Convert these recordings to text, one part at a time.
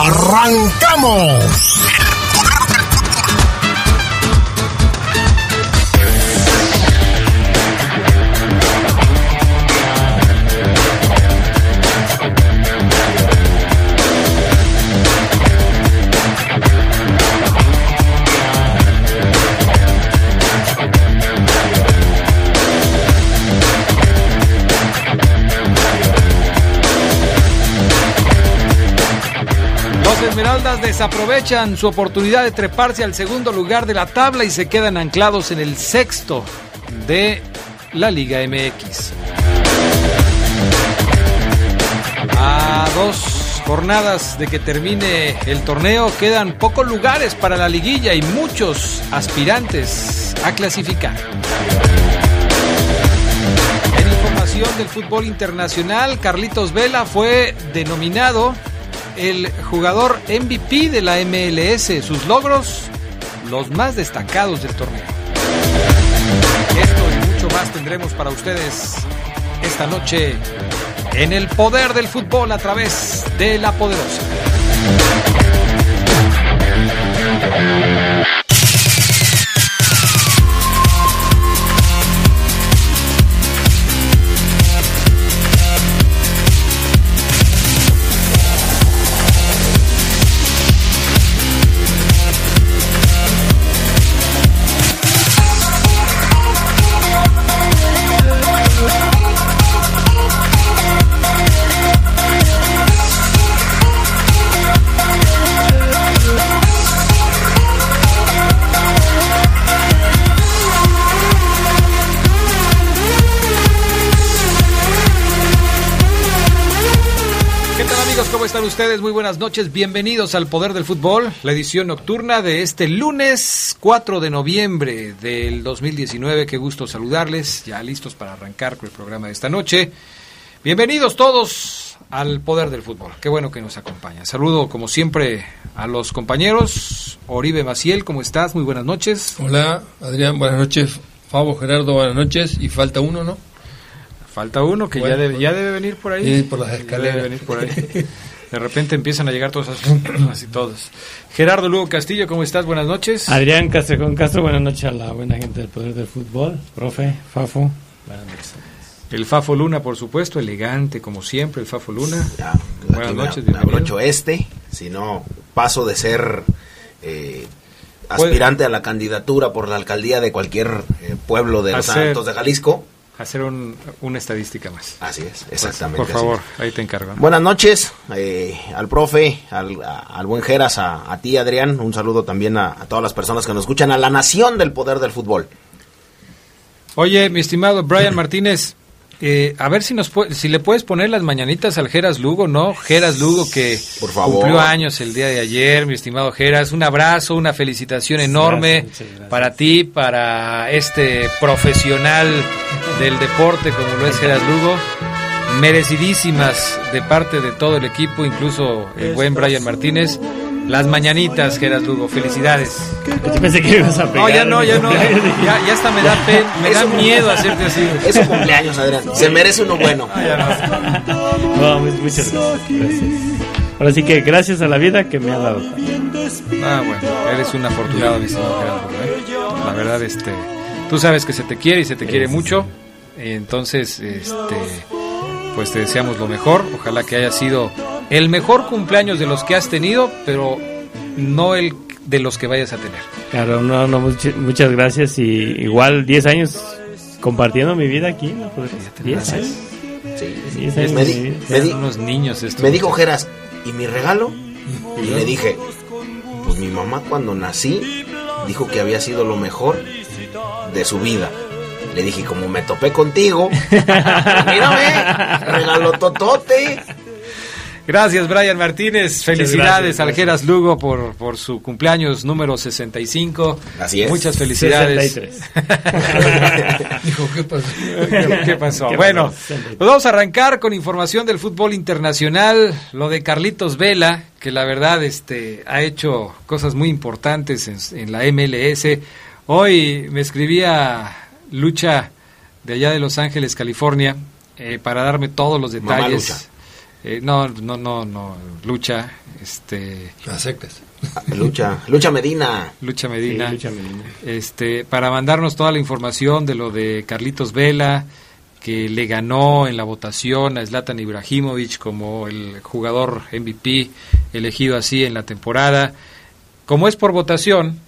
¡Arrancamos! Esmeraldas desaprovechan su oportunidad de treparse al segundo lugar de la tabla y se quedan anclados en el sexto de la Liga MX. A dos jornadas de que termine el torneo quedan pocos lugares para la liguilla y muchos aspirantes a clasificar. Del fútbol internacional, Carlitos Vela fue denominado el jugador MVP de la MLS, sus logros los más destacados del torneo. Esto y mucho más tendremos para ustedes esta noche en el poder del fútbol a través de la poderosa. Están ustedes? Muy buenas noches, bienvenidos al Poder del Fútbol, la edición nocturna de este lunes 4 de noviembre del 2019. Qué gusto saludarles, ya listos para arrancar con el programa de esta noche. Bienvenidos todos al Poder del Fútbol, qué bueno que nos acompaña. Saludo como siempre a los compañeros. Oribe Maciel, ¿cómo estás? Muy buenas noches. Hola, Adrián, buenas noches. Fabo, Gerardo, buenas noches. Y falta uno, ¿no? Falta uno que ya, debe, ya debe venir por ahí. Por las escaleras. Debe venir por ahí. De repente empiezan a llegar todos así, todos. Gerardo Lugo Castillo, ¿cómo estás? Buenas noches. Adrián Castrejón Castro, buenas noches a la buena gente del Poder del Fútbol. Profe, Fafo, buenas noches. El Fafo Luna, por supuesto, elegante como siempre, el Fafo Luna. buenas noches, bienvenido. este, si no paso de ser eh, aspirante a la candidatura por la alcaldía de cualquier eh, pueblo de los Santos de Jalisco hacer un, una estadística más. Así es, exactamente. Por favor, ahí te encargo. Buenas noches eh, al profe, al, al buen Geras, a, ti Adrián, un saludo también a, todas las personas que nos escuchan, a la nación del poder del fútbol. Oye, mi estimado Brian Martínez, eh, a ver si nos si le puedes poner las mañanitas al Geras Lugo, ¿no? Geras Lugo que cumplió años el día de ayer, mi estimado Geras. Un abrazo, una felicitación enorme para ti, para este profesional del deporte como lo es Geras Lugo. Merecidísimas de parte de todo el equipo, incluso el buen Brian Martínez. Las mañanitas, Geras Lugo, felicidades. Yo pensé que ibas a pegar. No, ya no, ya no. Ya, ya hasta me da, pen, me da miedo hacerte así. Es su cumpleaños, Adrián. Se merece uno bueno. no. muchas gracias. Ahora sí que gracias a la vida que me ha dado. Ah, bueno, eres un afortunado, mi señor Gerardo. ¿eh? La verdad, este, tú sabes que se te quiere y se te quiere mucho. Entonces, este, pues te deseamos lo mejor. Ojalá que haya sido el mejor cumpleaños de los que has tenido, pero no el de los que vayas a tener. Claro, no, no, muchas gracias y igual 10 años compartiendo mi vida aquí, ¿no? 10 años. Sí, Me, di, unos niños Me dijo Geras, ¿y mi regalo? Y le dije, pues mi mamá cuando nací dijo que había sido lo mejor de su vida. Le dije, como me topé contigo, mírame, regalo totote. Gracias, Brian Martínez. Felicidades al Geras Lugo por, por su cumpleaños número 65. Así es. Muchas felicidades. Dijo, ¿qué pasó? ¿Qué pasó? bueno, pues vamos a arrancar con información del fútbol internacional. Lo de Carlitos Vela, que la verdad este, ha hecho cosas muy importantes en, en la MLS. Hoy me escribía Lucha de allá de Los Ángeles, California, eh, para darme todos los detalles. Eh, no, no, no, no, lucha, este... Las secas. Lucha, Lucha Medina. Lucha Medina. Este, para mandarnos toda la información de lo de Carlitos Vela, que le ganó en la votación a Zlatan Ibrahimovic como el jugador MVP elegido así en la temporada. Como es por votación,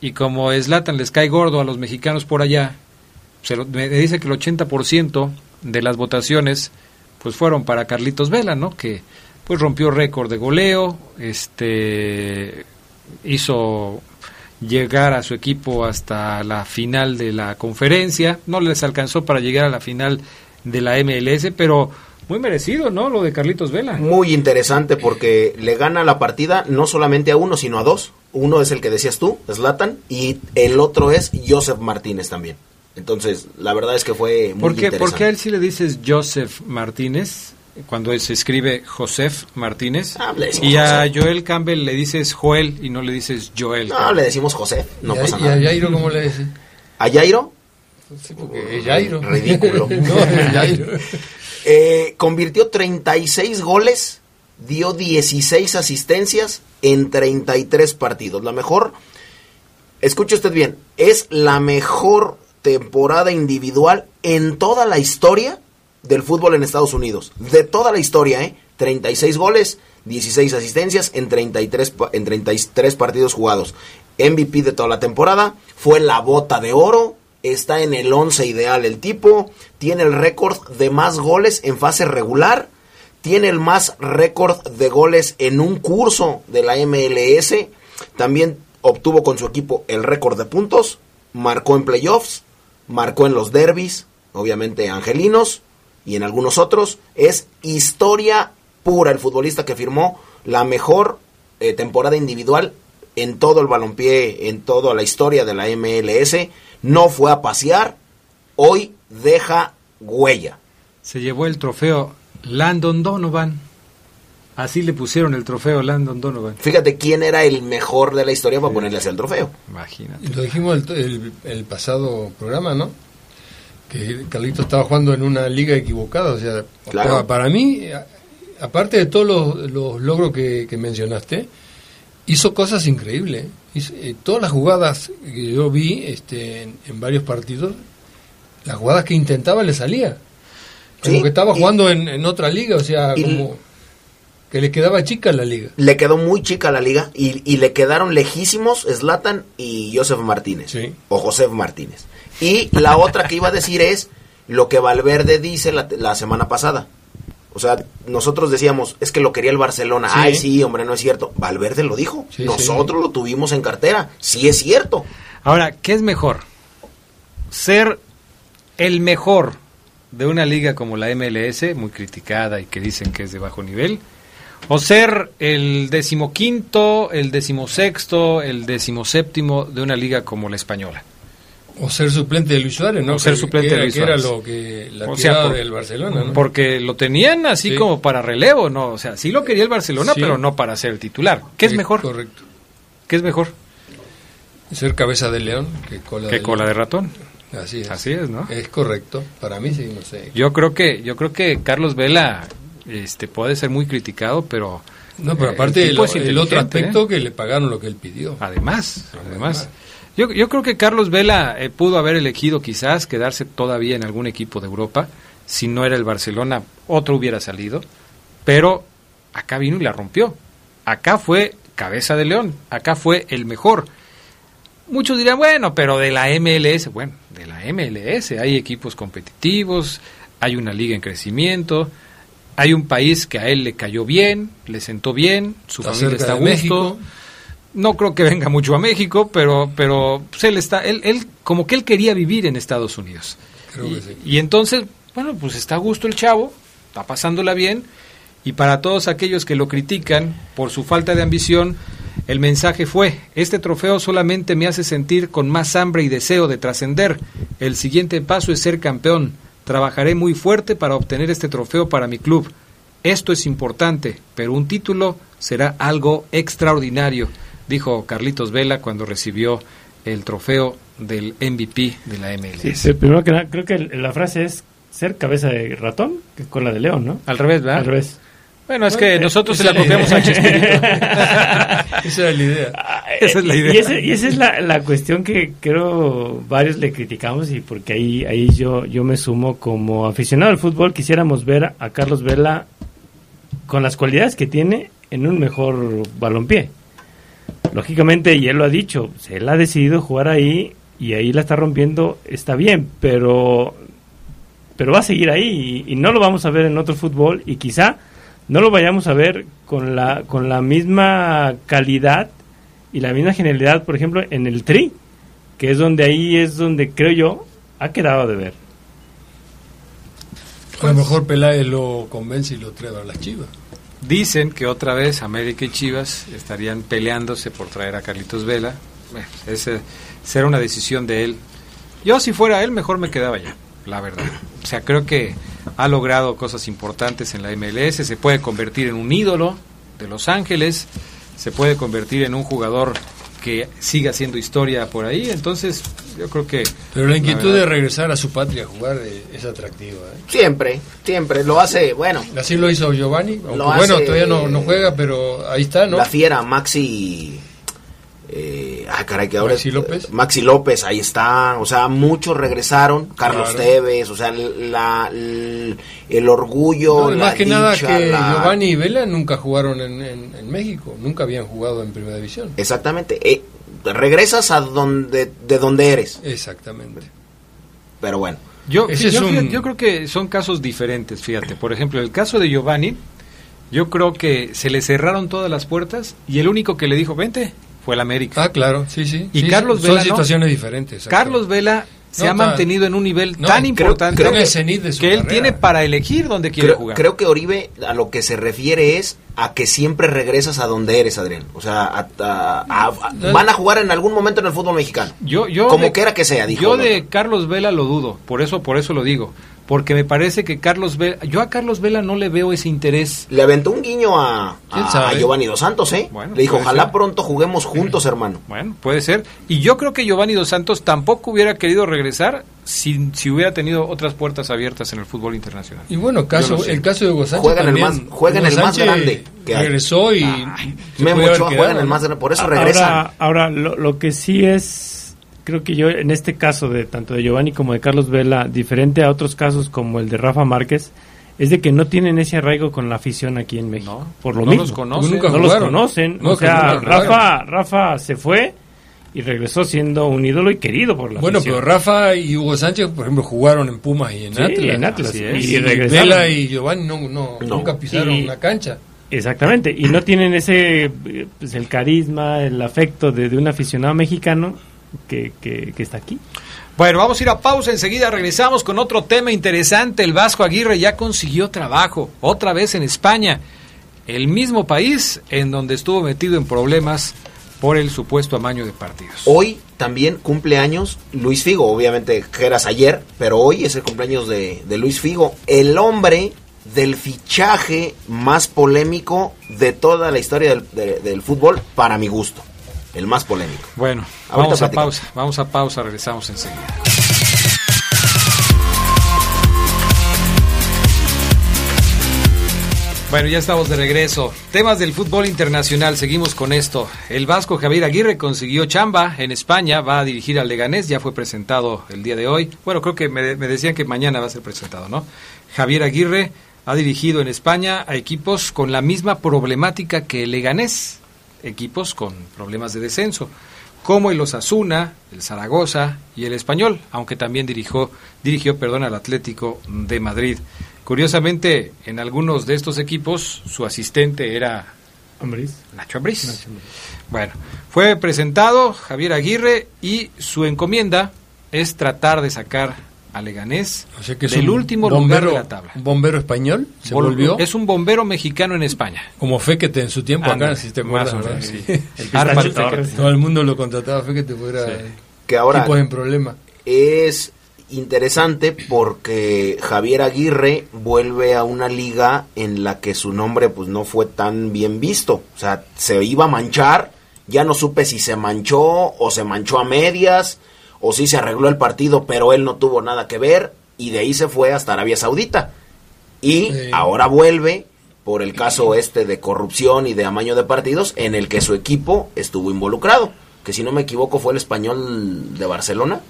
y como Zlatan les cae gordo a los mexicanos por allá, me dice que el 80% de las votaciones pues fueron para Carlitos Vela, ¿no? Que pues rompió récord de goleo, este hizo llegar a su equipo hasta la final de la conferencia, no les alcanzó para llegar a la final de la MLS, pero muy merecido, ¿no? Lo de Carlitos Vela. Muy interesante porque le gana la partida no solamente a uno, sino a dos. Uno es el que decías tú, Slatan, y el otro es Joseph Martínez también. Entonces, la verdad es que fue muy ¿Por qué, interesante. ¿Por qué a él sí le dices Joseph Martínez cuando se escribe Joseph Martínez? Ah, le y a José. Joel Campbell le dices Joel y no le dices Joel. No, le decimos José, no ¿Y a, pasa y a nada. Jairo cómo le dice? ¿A Jairo? Sí, porque es Jairo. Ridículo. no, es Jairo. Eh, convirtió 36 goles, dio 16 asistencias en 33 partidos. La mejor, escuche usted bien, es la mejor temporada individual en toda la historia del fútbol en Estados Unidos. De toda la historia, ¿eh? 36 goles, 16 asistencias en 33, pa- en 33 partidos jugados. MVP de toda la temporada, fue la bota de oro, está en el 11 ideal. El tipo, tiene el récord de más goles en fase regular, tiene el más récord de goles en un curso de la MLS, también obtuvo con su equipo el récord de puntos, marcó en playoffs, marcó en los derbis, obviamente angelinos y en algunos otros, es historia pura el futbolista que firmó la mejor eh, temporada individual en todo el balompié, en toda la historia de la MLS, no fue a pasear, hoy deja huella. Se llevó el trofeo Landon Donovan. Así le pusieron el trofeo Landon Donovan. Fíjate quién era el mejor de la historia para ponerle así el trofeo. Imagínate. Lo dijimos el, el- el pasado programa, ¿no? Que Carlito estaba jugando en una liga equivocada. O sea, Claro. para, para mí, aparte de todos los, los logros que, que mencionaste, hizo cosas increíbles. Hizo- eh, todas las jugadas que yo vi este, en, en varios partidos, las jugadas que intentaba le salía. Como Sí, que estaba y- jugando en, en otra liga, o sea, como que le quedaba chica la liga. Le quedó muy chica la liga y, y le quedaron lejísimos Slatan y Joseph Martínez. Sí. O Josef Martínez. Y la otra que iba a decir es lo que Valverde dice la, la semana pasada. O sea, nosotros decíamos, es que lo quería el Barcelona. Sí. Ay, sí, hombre, no es cierto. Valverde lo dijo. Sí, nosotros lo tuvimos en cartera. Sí es cierto. Ahora, ¿qué es mejor? ¿Ser el mejor de una liga como la MLS, muy criticada y que dicen que es de bajo nivel? ¿O ser el decimoquinto, el decimosexto, el decimoséptimo de una liga como la española? O ser suplente de Luis Suárez, ¿no? O ser Que- suplente que de era- Luis que era Suárez. lo que la O sea, por- del Barcelona, ¿no? Porque lo tenían así Sí. como para relevo, ¿no? O sea, sí lo quería el Barcelona, Sí. pero no para ser el titular. ¿Qué es Sí, mejor? Correcto. ¿Qué es mejor? Ser cabeza de león que cola ¿Qué de cola de ratón? Así es. Así es, ¿no? Es correcto. Para mí sí, no sé. Yo creo que yo creo que Carlos Vela este puede ser muy criticado, pero No, pero eh, aparte el otro inteligente, aspecto ¿eh? que le pagaron lo que él pidió. además, además yo, yo creo que Carlos Vela eh, pudo haber elegido quizás quedarse todavía en algún equipo de Europa, si no era el Barcelona, otro hubiera salido, pero acá vino y la rompió. Acá fue cabeza de león, acá fue el mejor. Muchos dirán, bueno, pero de la MLS, bueno, de la MLS hay equipos competitivos, hay una liga en crecimiento, hay un país que a él le cayó bien, le sentó bien, su Está familia está a gusto. México. No creo que venga mucho a México, pero pero pues, él está él, él como que él quería vivir en Estados Unidos. Creo y, que sí. y entonces, bueno, pues está a gusto el chavo, está pasándola bien Y para todos aquellos que lo critican por su falta de ambición, el mensaje fue, este trofeo solamente me hace sentir con más hambre y deseo de trascender. El siguiente paso es ser campeón. Trabajaré muy fuerte para obtener este trofeo para mi club. Esto es importante, pero un título será algo extraordinario, dijo Carlitos Vela cuando recibió el trofeo del MVP de la MLS. Sí, primero que nada, creo que la frase es ser cabeza de ratón que con la de león, ¿no? Al revés, ¿verdad? Al revés. Bueno, es que nosotros se la copiamos a Chespirito. Esa es la idea. Ah, esa es la idea. Y, ese, y esa es la, la, cuestión que creo varios le criticamos y porque ahí, ahí yo, yo me sumo como aficionado al fútbol. Quisiéramos ver a Carlos Vela con las cualidades que tiene en un mejor balompié. Lógicamente, y él lo ha dicho, él ha decidido jugar ahí y ahí la está rompiendo, está bien, pero, pero va a seguir ahí y, y no lo vamos a ver en otro fútbol y quizá no lo vayamos a ver con la, con la misma calidad y la misma genialidad, por ejemplo, en el Tri, que es donde ahí es donde creo yo ha quedado de ver. a lo mejor Peláez lo convence y lo trae a las chivas. Dicen que otra vez América y Chivas estarían peleándose por traer a Carlitos Vela. Bueno, ese será una decisión de él. Yo si fuera él mejor me quedaba ya, la verdad. O sea, creo que ha logrado cosas importantes en la MLS, se puede convertir en un ídolo de Los Ángeles, se puede convertir en un jugador que siga haciendo historia por ahí, entonces yo creo que... Pero la inquietud la de regresar a su patria a jugar es, atractiva. ¿eh? Siempre, siempre, lo hace, bueno. Así lo hizo Giovanni, aunque, bueno, todavía no, no juega, pero ahí está, ¿no? La fiera, Maxi eh, ah, caray, que ahora Maxi López. Maxi López, ahí está. O sea, muchos regresaron. Carlos claro. Tevez, o sea, la, el, el orgullo. No, la más que dicha, nada que la... Giovanni y Vela nunca jugaron en, en, en, México, nunca habían jugado en Primera División. Exactamente. Eh, regresas a donde de donde eres. Exactamente. Pero bueno. Yo, yo, es un... fíjate, yo creo que son casos diferentes, fíjate. Por ejemplo, el caso de Giovanni, yo creo que se le cerraron todas las puertas y el único que le dijo, vente, fue el América. Ah, claro, sí, sí. Y sí, Carlos. Vela. Son situaciones no. diferentes. Carlos Vela se no, ha mantenido en un nivel no, tan importante creo que, de que él tiene para elegir dónde quiere creo, jugar. Creo que Oribe a lo que se refiere es a que siempre regresas a donde eres, Adrián. O sea, a, a, a, van a jugar en algún momento en el fútbol mexicano. Yo, yo como de, quiera que sea, dijo. Yo de Carlos Vela lo dudo, por eso, por eso lo digo porque me parece que Carlos Vela, yo a Carlos Vela no le veo ese interés. Le aventó un guiño a, a, a Giovanni Dos Santos, ¿eh? Bueno, le dijo, ojalá ser. pronto juguemos juntos, hermano. Bueno, puede ser. Y yo creo que Giovanni Dos Santos tampoco hubiera querido regresar si, si hubiera tenido otras puertas abiertas en el fútbol internacional. Y bueno, caso, no sé. el caso de Hugo Sánchez juega en también. el más, juega en el más grande. Que regresó y... Ay, Memo Ochoa juega en el más grande, por eso regresan. Ahora, ahora lo, lo que sí es creo que yo en este caso de tanto de Giovanni como de Carlos Vela, diferente a otros casos como el de Rafa Márquez, es de que no tienen ese arraigo con la afición aquí en México. No, por lo no mismo. los conocen. Nunca no los conocen. No, o sea, Rafa, Rafa se fue y regresó siendo un ídolo y querido por la bueno, afición. pero Rafa y Hugo Sánchez, por ejemplo, jugaron en Pumas y en sí, Atlas. En Atlas. Y, y, y Vela y Giovanni no, no, nunca pisaron y, la cancha. Exactamente, y no tienen ese pues, el carisma, el afecto de, de un aficionado mexicano que, que, que, está aquí. Bueno, vamos a ir a pausa, enseguida regresamos con otro tema interesante. El Vasco Aguirre ya consiguió trabajo, otra vez en España, el mismo país en donde estuvo metido en problemas por el supuesto amaño de partidos. Hoy también cumple años Luis Figo, obviamente eras ayer, pero hoy es el cumpleaños de, de Luis Figo, el hombre del fichaje más polémico de toda la historia del, de, del fútbol, para mi gusto el más polémico. Bueno, Ahorita vamos a pausa, vamos a pausa, regresamos enseguida. Bueno, ya estamos de regreso. Temas del fútbol internacional, seguimos con esto. El vasco Javier Aguirre consiguió chamba en España, va a dirigir al Leganés, ya fue presentado el día de hoy. Bueno, creo que me, me decían que mañana va a ser presentado, ¿no? Javier Aguirre ha dirigido en España a equipos con la misma problemática que el Leganés, equipos con problemas de descenso, como el Osasuna, el Zaragoza y el Español, aunque también dirigió, dirigió perdón, al Atlético de Madrid. Curiosamente, en algunos de estos equipos su asistente era Ambriz. Nacho Ambriz. Nacho Ambriz. Bueno, fue presentado Javier Aguirre y su encomienda es tratar de sacar a Leganés O sea que es del un último bombero, lugar de la tabla. Un bombero español se Vol- volvió Es un bombero mexicano en España. como Féquete en su tiempo acá, si te más acuerdas. o ¿verdad? menos, sí. Sí. El. Todo el mundo lo contrataba a Féquete fuera Sí. Que ahora tipos en problema. es interesante porque Javier Aguirre vuelve a una liga en la que su nombre pues no fue tan bien visto. O sea, se iba a manchar, ya no supe si se manchó o se manchó a medias o si se arregló el partido, pero él no tuvo nada que ver y de ahí se fue hasta Arabia Saudita. Y Sí. ahora vuelve por el caso este de corrupción y de amaño de partidos en el que su equipo estuvo involucrado, que si no me equivoco fue el español de Barcelona.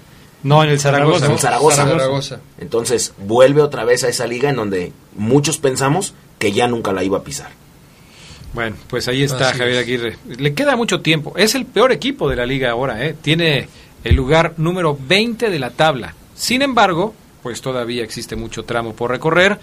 No, en el Zaragoza. En el Zaragoza. Zaragoza. Entonces vuelve otra vez a esa liga en donde muchos pensamos que ya nunca la iba a pisar. Bueno, pues ahí está Así Javier es. Aguirre. Le queda mucho tiempo. Es el peor equipo de la liga ahora, ¿eh? Tiene el lugar número 20 de la tabla. Sin embargo, pues todavía existe mucho tramo por recorrer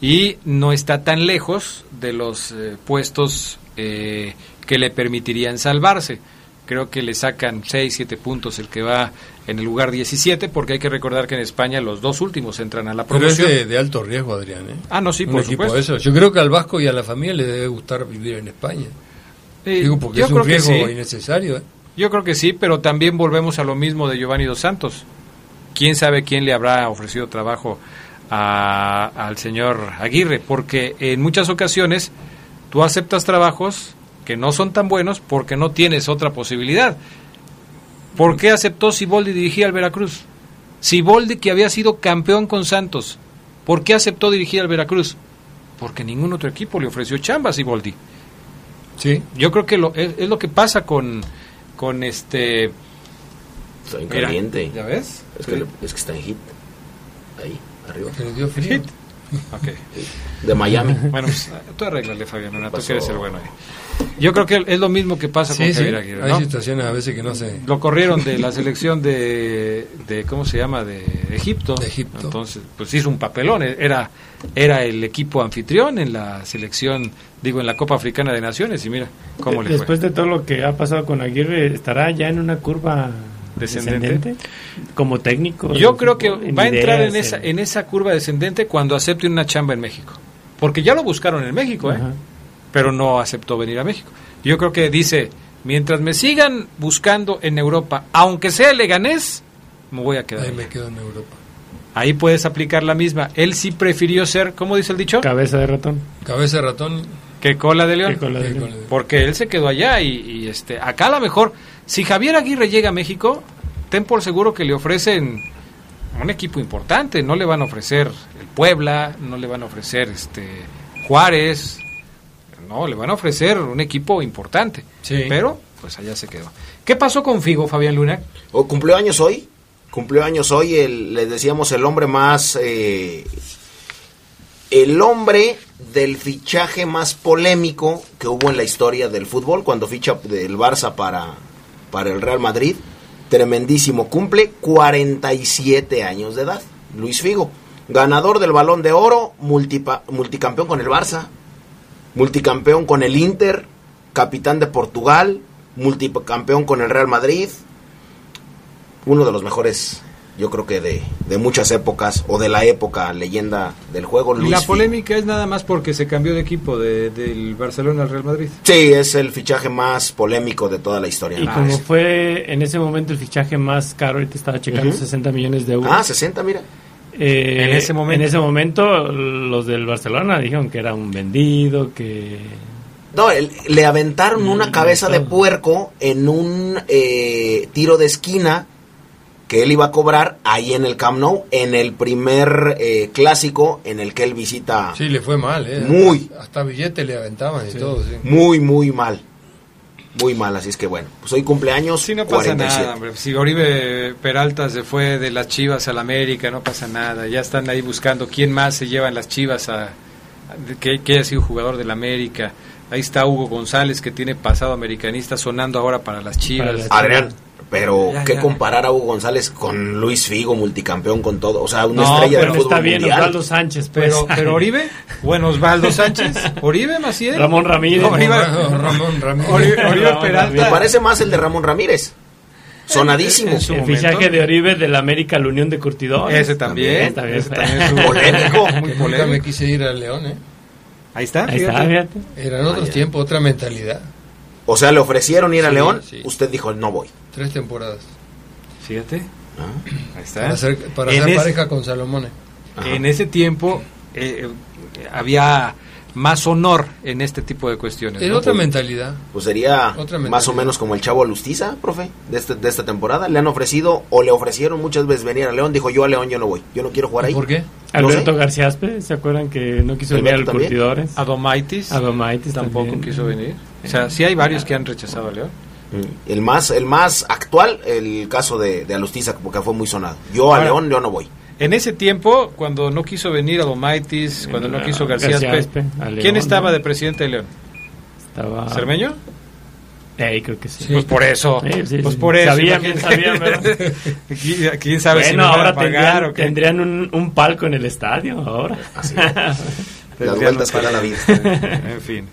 y no está tan lejos de los eh, puestos eh, que le permitirían salvarse. Creo que le sacan 6, 7 puntos el que va en el lugar 17, porque hay que recordar que en España los dos últimos entran a la Pero es promoción. de, de alto riesgo, Adrián. ¿eh? Ah, no, sí, Un por supuesto. eso. Yo creo que al Vasco y a la familia le debe gustar vivir en España. Eh, Digo, porque yo es un riesgo sí. innecesario. ¿eh? Yo creo que sí, pero también volvemos a lo mismo de Giovanni Dos Santos. ¿Quién sabe quién le habrá ofrecido trabajo a- al señor Aguirre? Porque en muchas ocasiones tú aceptas trabajos que no son tan buenos porque no tienes otra posibilidad. ¿Por qué aceptó Siboldi dirigir al Veracruz? Siboldi que había sido campeón con Santos. ¿Por qué aceptó dirigir al Veracruz? Porque ningún otro equipo le ofreció chamba a Siboldi. Sí. Yo creo que lo, es, es lo que pasa con, con este... Está bien Mira, caliente. ¿Ya ves? Es, que, le- es que está en hit. Ahí, arriba. Le dio frío. Ok. De Miami. Bueno, pues tú arréglale, Fabián, Luna, tú pasó? que eres el bueno ahí. Yo creo que es lo mismo que pasa Sí, con sí. Javier Aguirre, Hay ¿no? situaciones a veces que no se... Lo corrieron de la selección de, de ¿cómo se llama? De Egipto. De Egipto. Entonces, pues hizo un papelón. Era, era el equipo anfitrión en la selección, digo, en la Copa Africana de Naciones y mira cómo le Después fue. de todo lo que ha pasado con Aguirre, ¿estará ya en una curva Descendente. descendente? Como técnico. Yo creo que va a entrar en esa, en esa curva descendente cuando acepte una chamba en México. Porque ya lo buscaron en México, ¿eh? Pero no aceptó venir a México. Yo creo que dice, mientras me sigan buscando en Europa, aunque sea leganés, me voy a quedar. Ahí allá". me quedo en Europa. Ahí puedes aplicar la misma. Él sí prefirió ser, ¿cómo dice el dicho? Cabeza de ratón. Cabeza de ratón. Que cola de león. Cola de Porque él se quedó allá y, y, este, acá a lo mejor, si Javier Aguirre llega a México, ten por seguro que le ofrecen un equipo importante. No le van a ofrecer el Puebla, no le van a ofrecer este Juárez, no, le van a ofrecer un equipo importante. Sí. Pero, pues allá se quedó. ¿Qué pasó con Figo, Fabián Luna? ¿O cumplió años hoy? Cumplió años hoy, el, les decíamos, el hombre más... eh, el hombre del fichaje más polémico que hubo en la historia del fútbol, cuando ficha del Barça para, para el Real Madrid. Tremendísimo, cumple 47 años de edad, Luis Figo. Ganador del balón de oro, multicampeón con el Barça, multicampeón con el Inter, capitán de Portugal, multicampeón con el Real Madrid, uno de los mejores, yo creo que de, de muchas épocas, o de la época leyenda del juego. Y Luis la Figo. polémica es nada más porque se cambió de equipo de- del Barcelona al Real Madrid. Sí, es el fichaje más polémico de toda la historia. Y Ah, como es- fue en ese momento el fichaje más caro, ahorita estaba checando Ujú. 60 millones de euros. Ah, 60, mira. Eh, En ese momento. En ese momento, los del Barcelona dijeron que era un vendido, que. No, el- le aventaron Mm, una cabeza de puerco en un eh, tiro de esquina que él iba a cobrar ahí en el Camp Nou, en el primer eh, clásico en el que él visita Sí, le fue mal, ¿eh? Muy. Hasta billetes le aventaban y todo, sí. muy, muy mal. Muy mal, así es que bueno, pues hoy cumpleaños Sí, no pasa 47. nada, hombre. Si Oribe Peralta se fue de las Chivas al América, no pasa nada. Ya están ahí buscando quién más se llevan las Chivas a, a- que, que haya sido jugador del América. Ahí está Hugo González que tiene pasado americanista sonando ahora para las Chivas. Para las- Adrián, pero Ya, ¿qué ya. comparar a Hugo González con Luis Figo, multicampeón con todo? O sea, una No, estrella del Pero fútbol está bien, mundial. Osvaldo Sánchez, pues. Pero, pero Oribe, bueno, Osvaldo Sánchez, Oribe Maciel, Ramón Ramírez. No, Oribe- Ramón Ramírez. Oribe, Oribe Ramón Me Peralta. parece más el de Ramón Ramírez. sonadísimo. En su El momento. fichaje de Oribe del América a la Unión de Curtidores. Ese también. También. ese también es un- Polémico. Muy nunca me polémico. quise ir al León, ¿eh? Ahí está. Ahí está, fíjate. fíjate. Eran otros ya. tiempos, otra mentalidad. O sea, le ofrecieron ir a Sí, León, sí. usted dijo, no voy. Tres temporadas. Fíjate. Ah, Ahí está. Para ser, para ese- pareja con Salomone. ajá. En ese tiempo eh, eh, había más honor en este tipo de cuestiones. Era ¿no? otra mentalidad. Pues sería Otra más mentalidad. o menos como el chavo Lustiza, profe, de, este- de esta temporada. Le han ofrecido o le ofrecieron muchas veces venir a León. Dijo, yo a León yo no voy. Yo no quiero jugar ahí. ¿Por qué? Alberto sé. García Aspe, ¿se acuerdan que no quiso venir al también. Curtidores? Adomaitis Adomaitis tampoco también. quiso venir. O sea, sí hay varios que han rechazado a León. Mm. El más, el más actual, el caso de, de Alustiza, porque fue muy sonado. Yo a León yo no voy. En ese tiempo, cuando no quiso venir Adomaitis, cuando no Ah, quiso García, García Aspe, Aspe, a León, ¿quién estaba de presidente de León? Estaba... ¿Cermeño? Eh, creo que sí. Pues por eso. Sí, sí, pues sí. por eso. Sabían, imagínate. sabían, ¿verdad? ¿Quién- ¿Quién sabe si bueno, me van a ahora pagar tendrían, o qué? tendrían un, un palco en el estadio, ahora. Así es. Las vueltas da la vida. en fin.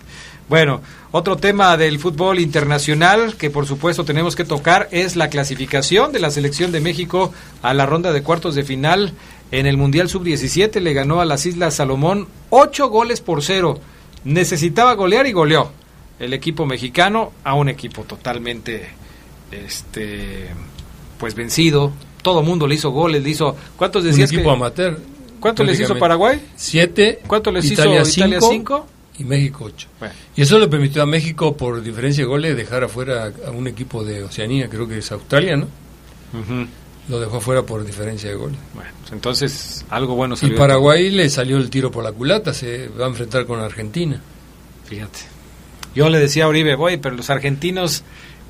Bueno, otro tema del fútbol internacional que por supuesto tenemos que tocar es la clasificación de la selección de México a la ronda de cuartos de final en el Mundial Sub-17. Le ganó a las Islas Salomón ocho goles por cero. Necesitaba golear y goleó el equipo mexicano a un equipo totalmente este pues vencido. Todo mundo le hizo goles, le hizo ¿Cuántos Un decías equipo que amateur. ¿Cuánto les hizo. Paraguay? Siete. ¿Cuánto les Italia hizo Italia cinco, 5? Y México ocho. Bueno. Y eso le permitió a México, por diferencia de goles, dejar afuera a un equipo de Oceanía, creo que es Australia, ¿no? Lo dejó afuera por diferencia de goles. Bueno, pues entonces algo bueno Y salió. de Paraguay le salió el tiro por la culata, se va a enfrentar con Argentina. Fíjate. Yo le decía a Uribe, voy, pero los argentinos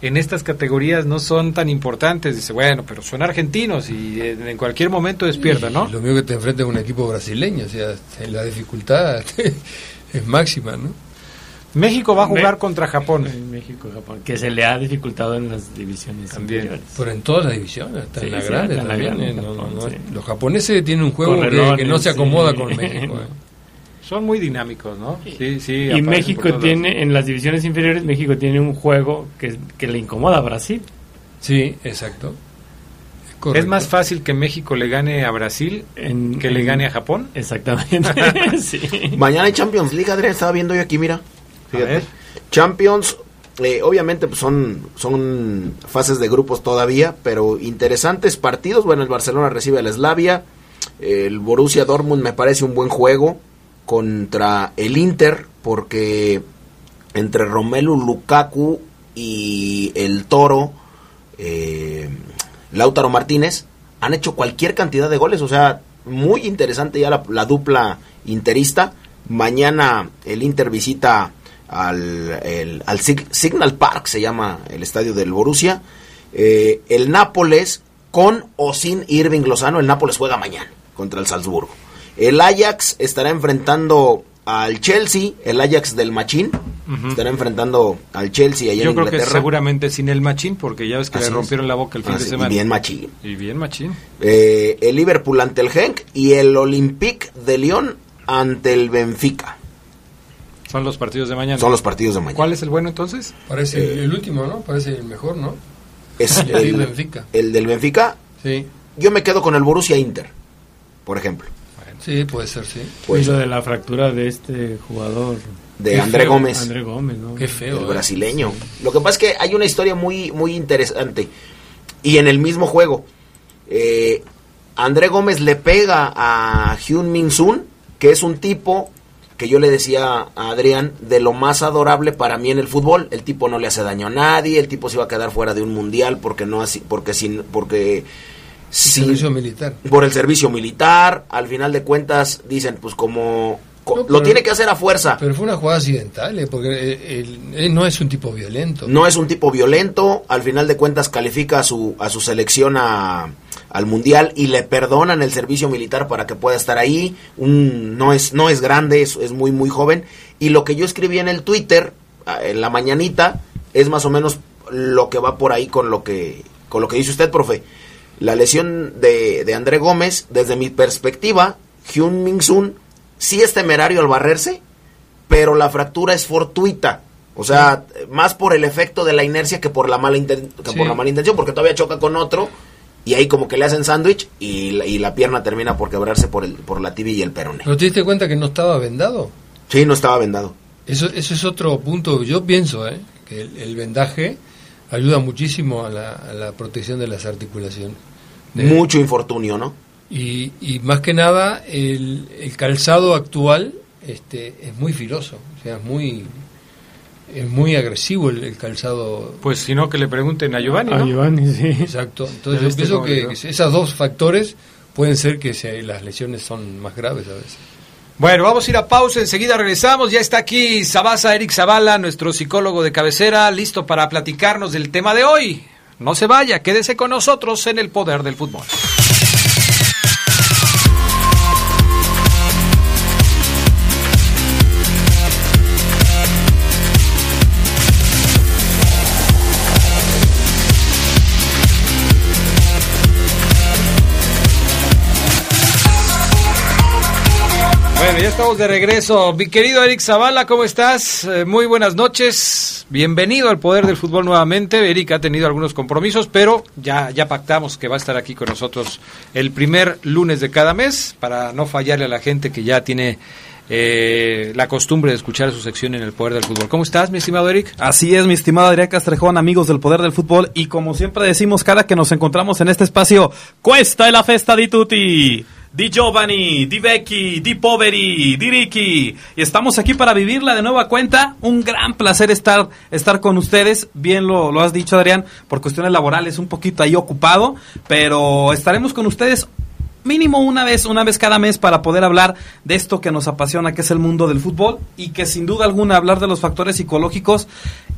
en estas categorías no son tan importantes. Dice, bueno, pero son argentinos y en, en cualquier momento despierta, ¿no? Y Lo mío que te enfrentes a un equipo brasileño, o sea, la dificultad es máxima, ¿no? México va a jugar Me- contra Japón. México, Japón, que se le ha dificultado en las divisiones También. inferiores. Pero en todas las divisiones, hasta Sí, en la grande la también. grande, eh, no, no, Japón, no. sí. Los japoneses tienen un juego que, no se acomoda sí. con México. eh. Son muy dinámicos, ¿no? Sí, sí. Y México tiene, en las divisiones inferiores, México tiene un juego que, que le incomoda a Brasil. Sí, exacto. Es, lados. correcto. Es más fácil que México le gane a Brasil En, que le en- gane a Japón. Exactamente. sí. Mañana hay Champions League, Adrián, estaba viendo yo aquí, mira. Fíjate. ver. Champions, eh, obviamente pues son, son fases de grupos todavía, pero interesantes partidos. Bueno, el Barcelona recibe al Slavia, el Borussia Dortmund me parece un buen juego contra el Inter, porque entre Romelu Lukaku y el Toro, eh, Lautaro Martínez, han hecho cualquier cantidad de goles, o sea, muy interesante ya la, la dupla interista. Mañana el Inter visita al, Signal Park, se llama el estadio del Borussia. Eh, el Nápoles, con o sin Irving Lozano, el Nápoles juega mañana contra el Salzburgo. El Ajax estará enfrentando al Chelsea, el Ajax del Machín, estará enfrentando al Chelsea allá Yo en creo que seguramente sin el machín, porque ya ves que Así le es. rompieron la boca el fin de semana. Y bien Machín. Y bien machín. Eh, el Liverpool ante el Genk y el Olympique de Lyon ante el Benfica. Son los partidos de mañana. Son los partidos de mañana. ¿Cuál es el bueno entonces? Parece el, el último, ¿no? Parece el mejor, ¿no? Es El del el, Benfica. el del Benfica. Sí, Yo me quedo con el Borussia Inter, por ejemplo. Sí, puede ser, sí. Pues, y lo de la fractura de este jugador. de qué André feo, Gómez, André Gómez, ¿no? Qué feo. el ¿eh? brasileño. Lo que pasa es que hay una historia muy, muy interesante. Y en el mismo juego, eh, André Gómez le pega a Hyun Min Sun, que es un tipo que yo le decía a Adrián, de lo más adorable para mí en el fútbol. El tipo no le hace daño a nadie, el tipo se iba a quedar fuera de un mundial porque no así, porque sin, porque sin- Servicio militar. por el servicio militar. Al final de cuentas dicen, pues como No, lo pero- tiene que hacer a fuerza. Pero fue una jugada accidental, ¿eh? porque eh, él, él no es un tipo violento. No es un tipo violento, al final de cuentas califica a su, a su selección a- al mundial y le perdonan el servicio militar para que pueda estar ahí. Un, no, es, no es grande, es, es muy muy joven. Y lo que yo escribí en el Twitter, en la mañanita, es más o menos lo que va por ahí con lo que, con lo que dice usted, profe. La lesión de, de André Gómez, desde mi perspectiva, Hyun Min Sun sí es temerario al barrerse, pero la fractura es fortuita. O sea, más por el efecto de la inercia que por la mala, inten- que Sí. por la mala intención, porque todavía choca con otro y ahí como que le hacen sándwich y, la- y la pierna termina por quebrarse por, el, por la tibia y el peroné. ¿Pero te diste cuenta que no estaba vendado? Sí, no estaba vendado. Eso, eso es otro punto. Yo pienso ¿eh? que el, el vendaje ayuda muchísimo a la, a la protección de las articulaciones. De- Mucho infortunio, ¿no? Y, y más que nada, el, el calzado actual este, es muy filoso, o sea, es muy, es muy agresivo el, el calzado. Pues si no, que le pregunten a Giovanni, A ¿no? Giovanni, sí. Exacto. Entonces ¿Ya yo pienso que, que esos dos factores pueden ser que se- las lesiones son más graves a veces. Bueno, vamos a ir a pausa, enseguida regresamos. Ya está aquí Sabasa Eric Zavala, nuestro psicólogo de cabecera, listo para platicarnos del tema de hoy. No se vaya, quédese con nosotros en el poder del fútbol. Ya estamos de regreso. Mi querido Eric Zavala, ¿cómo estás? Eh, muy buenas noches. Bienvenido al Poder del Fútbol nuevamente. Eric ha tenido algunos compromisos, pero ya, ya pactamos que va a estar aquí con nosotros el primer lunes de cada mes para no fallarle a la gente que ya tiene eh, la costumbre de escuchar su sección en el Poder del Fútbol. ¿Cómo estás, mi estimado Eric? Así es, mi estimado Adrián Castrejón, amigos del Poder del Fútbol, y como siempre decimos cada que nos encontramos en este espacio, cuesta la festa di tutti, di Giovanni, di Vecchi, di Poveri, di Ricky, y estamos aquí para vivirla de nueva cuenta, un gran placer estar, estar con ustedes, bien lo, lo has dicho Adrián, por cuestiones laborales un poquito ahí ocupado, pero estaremos con ustedes mínimo una vez, una vez cada mes para poder hablar de esto que nos apasiona, que es el mundo del fútbol y que sin duda alguna hablar de los factores psicológicos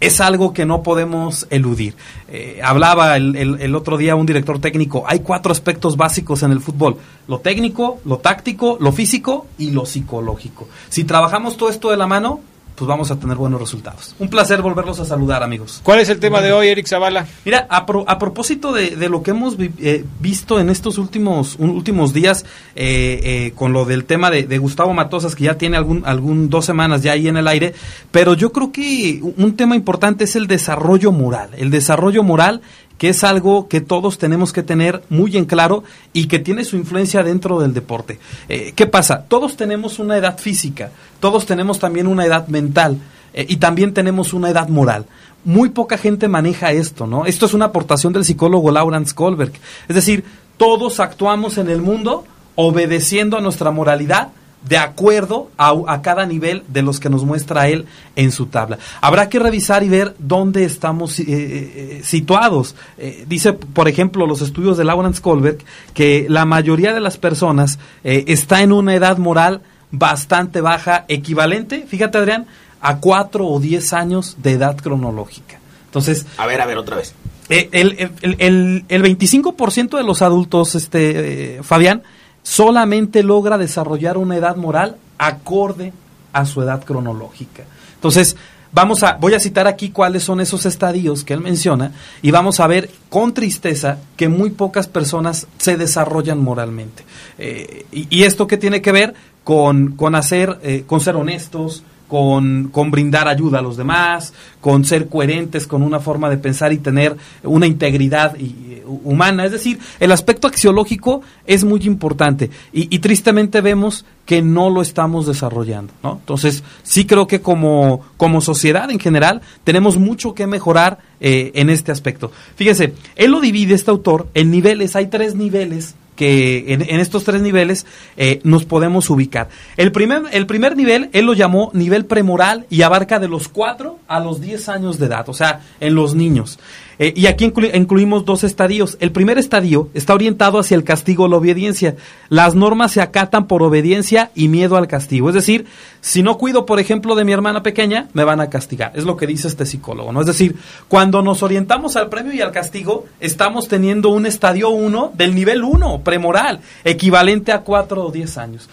es algo que no podemos eludir. Eh, hablaba el, otro día un director técnico, hay cuatro aspectos básicos en el fútbol, lo técnico, lo táctico, lo físico y lo psicológico. Si trabajamos todo esto de la mano, pues vamos a tener buenos resultados. Un placer volverlos a saludar, amigos. ¿Cuál es el tema de hoy, Eric Zavala? Mira, a, pro- a propósito de, de lo que hemos vi- eh, visto en estos últimos un- últimos días eh, eh, con lo del tema de, de Gustavo Matosas, que ya tiene algún, algún dos semanas ya ahí en el aire, pero yo creo que un tema importante es el desarrollo moral, el desarrollo moral que es algo que todos tenemos que tener muy en claro y que tiene su influencia dentro del deporte. Eh, ¿Qué pasa? Todos tenemos una edad física, todos tenemos también una edad mental eh, y también tenemos una edad moral. Muy poca gente maneja esto, ¿no? Esto es una aportación del psicólogo Laurence Kohlberg. Es decir, todos actuamos en el mundo obedeciendo a nuestra moralidad de acuerdo a, a cada nivel de los que nos muestra él en su tabla. Habrá que revisar y ver dónde estamos eh, eh, situados. Eh, dice, por ejemplo, los estudios de Lawrence Kohlberg que la mayoría de las personas eh, está en una edad moral bastante baja, equivalente, fíjate Adrián, a cuatro o diez años de edad cronológica. Entonces, A ver, a ver, otra vez. el, el, el, el 25% de los adultos, este, Fabián, solamente logra desarrollar una edad moral acorde a su edad cronológica. Entonces, vamos a, voy a citar aquí cuáles son esos estadios que él menciona y vamos a ver con tristeza que muy pocas personas se desarrollan moralmente. Eh, y, esto que tiene que ver con, con hacer, eh, con ser honestos, con, con brindar ayuda a los demás, con ser coherentes con una forma de pensar y tener una integridad y- eh, humana. Es decir, el aspecto axiológico es muy importante y, tristemente vemos que no lo estamos desarrollando. ¿no? Entonces, sí creo que como, como sociedad en general tenemos mucho que mejorar eh, en este aspecto. Fíjese, él lo divide, este autor, en niveles, hay tres niveles que en, estos tres niveles eh, nos podemos ubicar. El primer, el primer nivel, él lo llamó nivel premoral y abarca de los 4 a los 10 años de edad, o sea, en los niños. Eh, y aquí inclu- incluimos dos estadios. El primer estadio está orientado hacia el castigo o la obediencia. Las normas se acatan por obediencia y miedo al castigo. Es decir, si no cuido, por ejemplo, de mi hermana pequeña, me van a castigar. Es lo que dice este psicólogo, ¿no? Es decir, cuando nos orientamos al premio y al castigo, estamos teniendo un estadio 1 del nivel 1, premoral, equivalente a 4 o 10 años.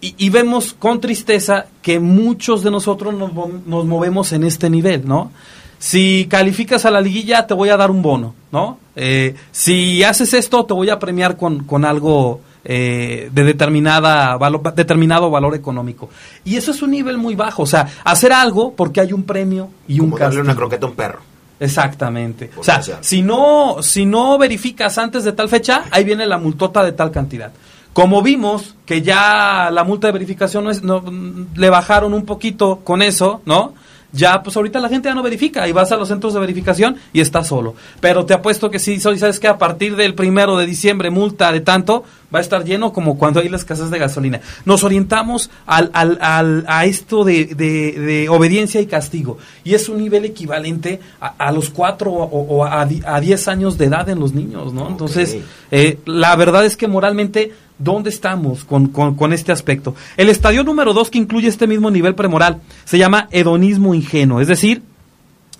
Y, vemos con tristeza que muchos de nosotros nos, nos movemos en este nivel, ¿no? Si calificas a la liguilla, te voy a dar un bono, ¿no? Eh, si haces esto, te voy a premiar con, con algo eh, de determinada determinado valor económico. Y eso es un nivel muy bajo. O sea, hacer algo porque hay un premio y un Como darle castigo. una croqueta a un perro. Exactamente. Por O sea. si no, si no verificas antes de tal fecha, ahí viene la multota de tal cantidad. Como vimos que ya la multa de verificación no es, no, mm, le bajaron un poquito con eso, ¿no? Ya, pues ahorita la gente ya no verifica y vas a los centros de verificación y está solo. Pero te apuesto que sí, soy, sabes que a partir del primero de diciembre, multa de tanto, va a estar lleno como cuando hay las casas de gasolina. Nos orientamos al, al, al- a esto de, de- de obediencia y castigo. Y es un nivel equivalente a, a los cuatro o, o a, di- a 10 años de edad en los niños, ¿no? Entonces, eh, la verdad es que moralmente, ¿dónde estamos con, con- con este aspecto? El estadio número dos que incluye este mismo nivel premoral se llama hedonismo ingenuo, es decir,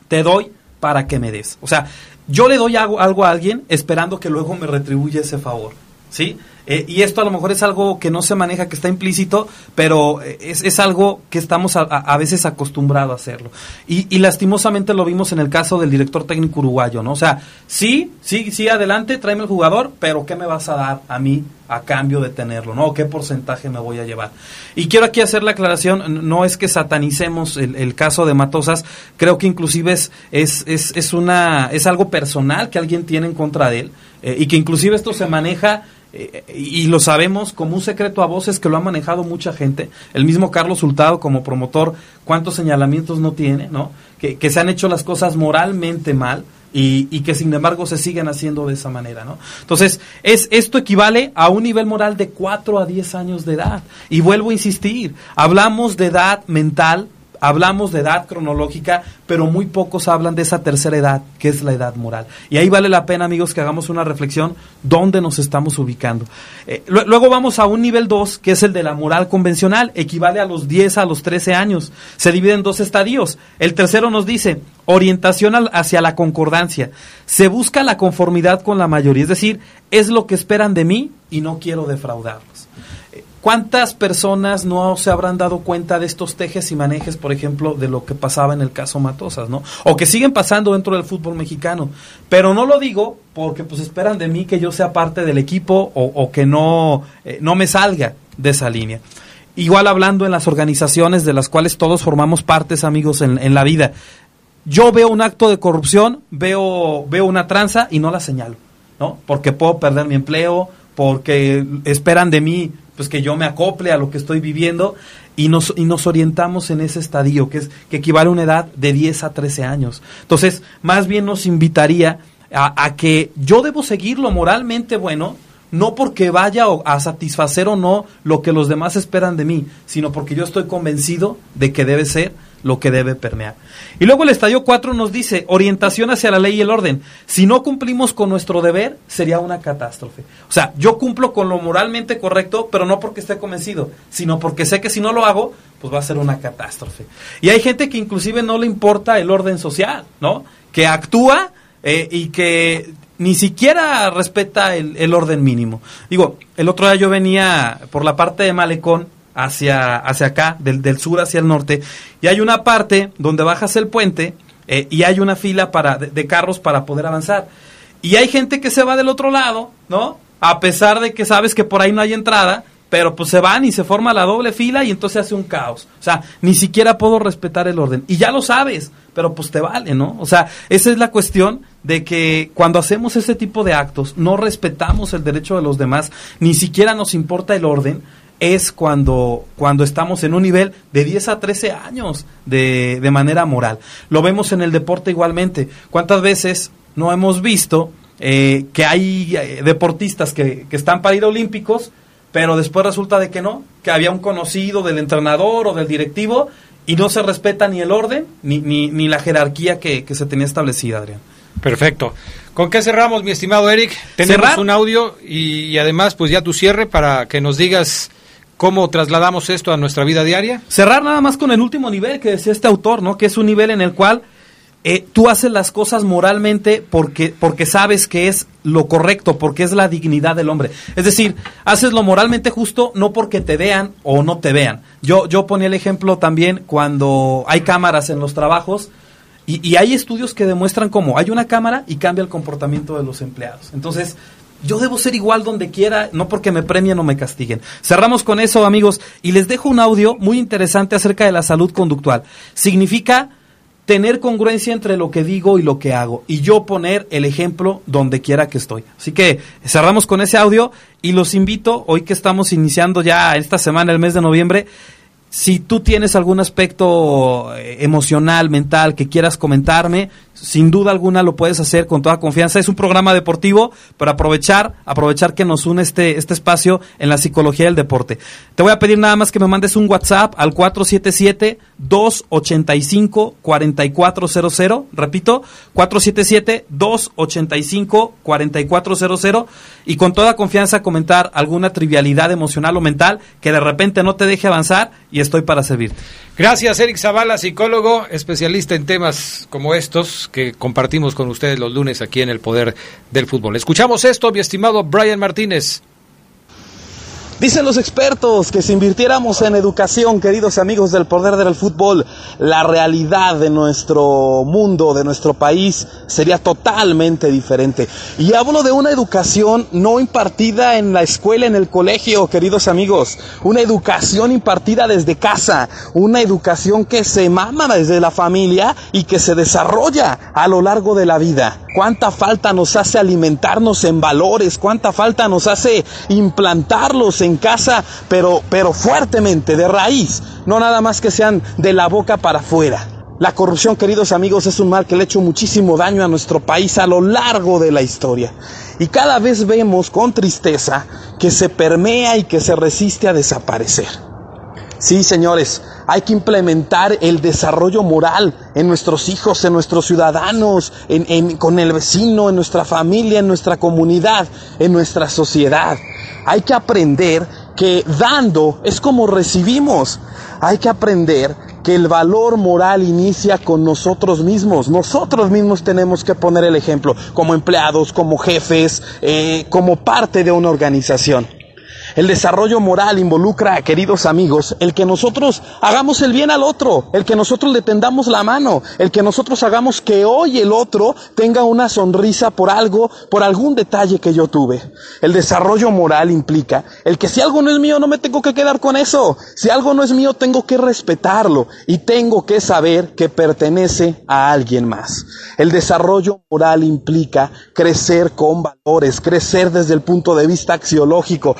te doy para que me des. O sea, yo le doy algo, algo a alguien esperando que luego me retribuya ese favor. ¿Sí? Eh, y esto a lo mejor es algo que no se maneja, que está implícito, pero eh, es, es algo que estamos a, a- veces acostumbrados a hacerlo. Y, y lastimosamente lo vimos en el caso del director técnico uruguayo, ¿no? O sea, sí, sí, sí, adelante, tráeme el jugador, pero ¿qué me vas a dar a mí a cambio de tenerlo, ¿no? ¿O ¿Qué porcentaje me voy a llevar? Y quiero aquí hacer la aclaración, no es que satanicemos el, el caso de Matosas, creo que inclusive es, es, es, es una, es algo personal que alguien tiene en contra de él, eh, y que inclusive esto se maneja eh, y lo sabemos como un secreto a voces que lo ha manejado mucha gente. El mismo Carlos Hurtado como promotor, cuántos señalamientos no tiene, ¿no? Que, se han hecho las cosas moralmente mal y, y que sin embargo se siguen haciendo de esa manera, ¿no? Entonces, es, esto equivale a un nivel moral de 4 a 10 años de edad. Y vuelvo a insistir, hablamos de edad mental, hablamos de edad cronológica, pero muy pocos hablan de esa tercera edad, que es la edad moral. Y ahí vale la pena, amigos, que hagamos una reflexión dónde nos estamos ubicando. Eh, lu- luego vamos a un nivel 2, que es el de la moral convencional, equivale a los 10 a los 13 años. Se divide en dos estadios. El tercero nos dice orientación hacia la concordancia. Se busca la conformidad con la mayoría, es decir, es lo que esperan de mí y no quiero defraudarlos. ¿Cuántas personas no se habrán dado cuenta de estos tejes y manejes, por ejemplo, de lo que pasaba en el caso Matosas, ¿no? O que siguen pasando dentro del fútbol mexicano. Pero no lo digo porque pues esperan de mí que yo sea parte del equipo o, que no, eh, no me salga de esa línea. Igual hablando en las organizaciones de las cuales todos formamos partes, amigos, en, en la vida. Yo veo un acto de corrupción, veo, veo una tranza y no la señalo, ¿no? Porque puedo perder mi empleo, porque esperan de mí pues que yo me acople a lo que estoy viviendo y nos, y nos orientamos en ese estadio que es que equivale a una edad de 10 a 13 años. Entonces, más bien nos invitaría a, a que yo debo seguirlo moralmente bueno, no porque vaya a satisfacer o no lo que los demás esperan de mí, sino porque yo estoy convencido de que debe ser lo que debe permear. Y luego el estadio 4 nos dice orientación hacia la ley y el orden. Si no cumplimos con nuestro deber, sería una catástrofe. O sea, yo cumplo con lo moralmente correcto, pero no porque esté convencido, sino porque sé que si no lo hago, pues va a ser una catástrofe. Y hay gente que inclusive no le importa el orden social, ¿no? Que actúa eh, y que ni siquiera respeta el, el orden mínimo. Digo, el otro día yo venía por la parte de Malecón hacia, hacia acá, del, del sur hacia el norte, y hay una parte donde bajas el puente eh, y hay una fila para, de, de carros para poder avanzar. Y hay gente que se va del otro lado, ¿no? A pesar de que sabes que por ahí no hay entrada, pero pues se van y se forma la doble fila y entonces hace un caos. O sea, ni siquiera puedo respetar el orden. Y ya lo sabes, pero pues te vale, ¿no? O sea, esa es la cuestión de que cuando hacemos ese tipo de actos, no respetamos el derecho de los demás, ni siquiera nos importa el orden, es cuando, cuando estamos en un nivel de 10 a 13 años de, de manera moral. Lo vemos en el deporte igualmente. ¿Cuántas veces no hemos visto eh, que hay eh, deportistas que, que están para ir a olímpicos, pero después resulta de que no, que había un conocido del entrenador o del directivo y no se respeta ni el orden ni, ni, ni la jerarquía que, que se tenía establecida, Adrián. Perfecto. ¿Con qué cerramos, mi estimado Eric? Tenemos ¿Cerrar? un audio y, y además, pues ya tu cierre para que nos digas cómo trasladamos esto a nuestra vida diaria. Cerrar nada más con el último nivel que decía este autor, ¿no? Que es un nivel en el cual eh, tú haces las cosas moralmente porque, porque sabes que es lo correcto, porque es la dignidad del hombre. Es decir, haces lo moralmente justo no porque te vean o no te vean. Yo, yo ponía el ejemplo también cuando hay cámaras en los trabajos y, y hay estudios que demuestran cómo hay una cámara y cambia el comportamiento de los empleados. Entonces, yo debo ser igual donde quiera, no porque me premien o me castiguen. Cerramos con eso, amigos, y les dejo un audio muy interesante acerca de la salud conductual. Significa tener congruencia entre lo que digo y lo que hago, y yo poner el ejemplo donde quiera que estoy. Así que cerramos con ese audio y los invito, hoy que estamos iniciando ya esta semana, el mes de noviembre, si tú tienes algún aspecto eh, emocional, mental que quieras comentarme, sin duda alguna lo puedes hacer con toda confianza. Es un programa deportivo, pero aprovechar, aprovechar que nos une este, este espacio en la psicología del deporte. Te voy a pedir nada más que me mandes un WhatsApp al 477-285-4400. Repito, 477-285-4400. Y con toda confianza comentar alguna trivialidad emocional o mental que de repente no te deje avanzar y estoy para servirte. Gracias, Eric Zavala, psicólogo, especialista en temas como estos que compartimos con ustedes los lunes aquí en El Poder del Fútbol. Escuchamos esto, mi estimado Brian Martínez. Dicen los expertos que si invirtiéramos en educación, queridos amigos del poder del fútbol, la realidad de nuestro mundo, de nuestro país, sería totalmente diferente. Y hablo de una educación no impartida en la escuela, en el colegio, queridos amigos. Una educación impartida desde casa. Una educación que se mama desde la familia y que se desarrolla a lo largo de la vida. Cuánta falta nos hace alimentarnos en valores, cuánta falta nos hace implantarlos en casa, pero, pero fuertemente, de raíz, no nada más que sean de la boca para afuera. La corrupción, queridos amigos, es un mal que le ha hecho muchísimo daño a nuestro país a lo largo de la historia. Y cada vez vemos con tristeza que se permea y que se resiste a desaparecer. Sí, señores, hay que implementar el desarrollo moral en nuestros hijos, en nuestros ciudadanos, en, en, con el vecino, en nuestra familia, en nuestra comunidad, en nuestra sociedad. Hay que aprender que dando es como recibimos. Hay que aprender que el valor moral inicia con nosotros mismos. Nosotros mismos tenemos que poner el ejemplo como empleados, como jefes, eh, como parte de una organización. El desarrollo moral involucra, queridos amigos, el que nosotros hagamos el bien al otro, el que nosotros le tendamos la mano, el que nosotros hagamos que hoy el otro tenga una sonrisa por algo, por algún detalle que yo tuve. El desarrollo moral implica el que si algo no es mío no me tengo que quedar con eso. Si algo no es mío tengo que respetarlo y tengo que saber que pertenece a alguien más. El desarrollo moral implica crecer con valores, crecer desde el punto de vista axiológico,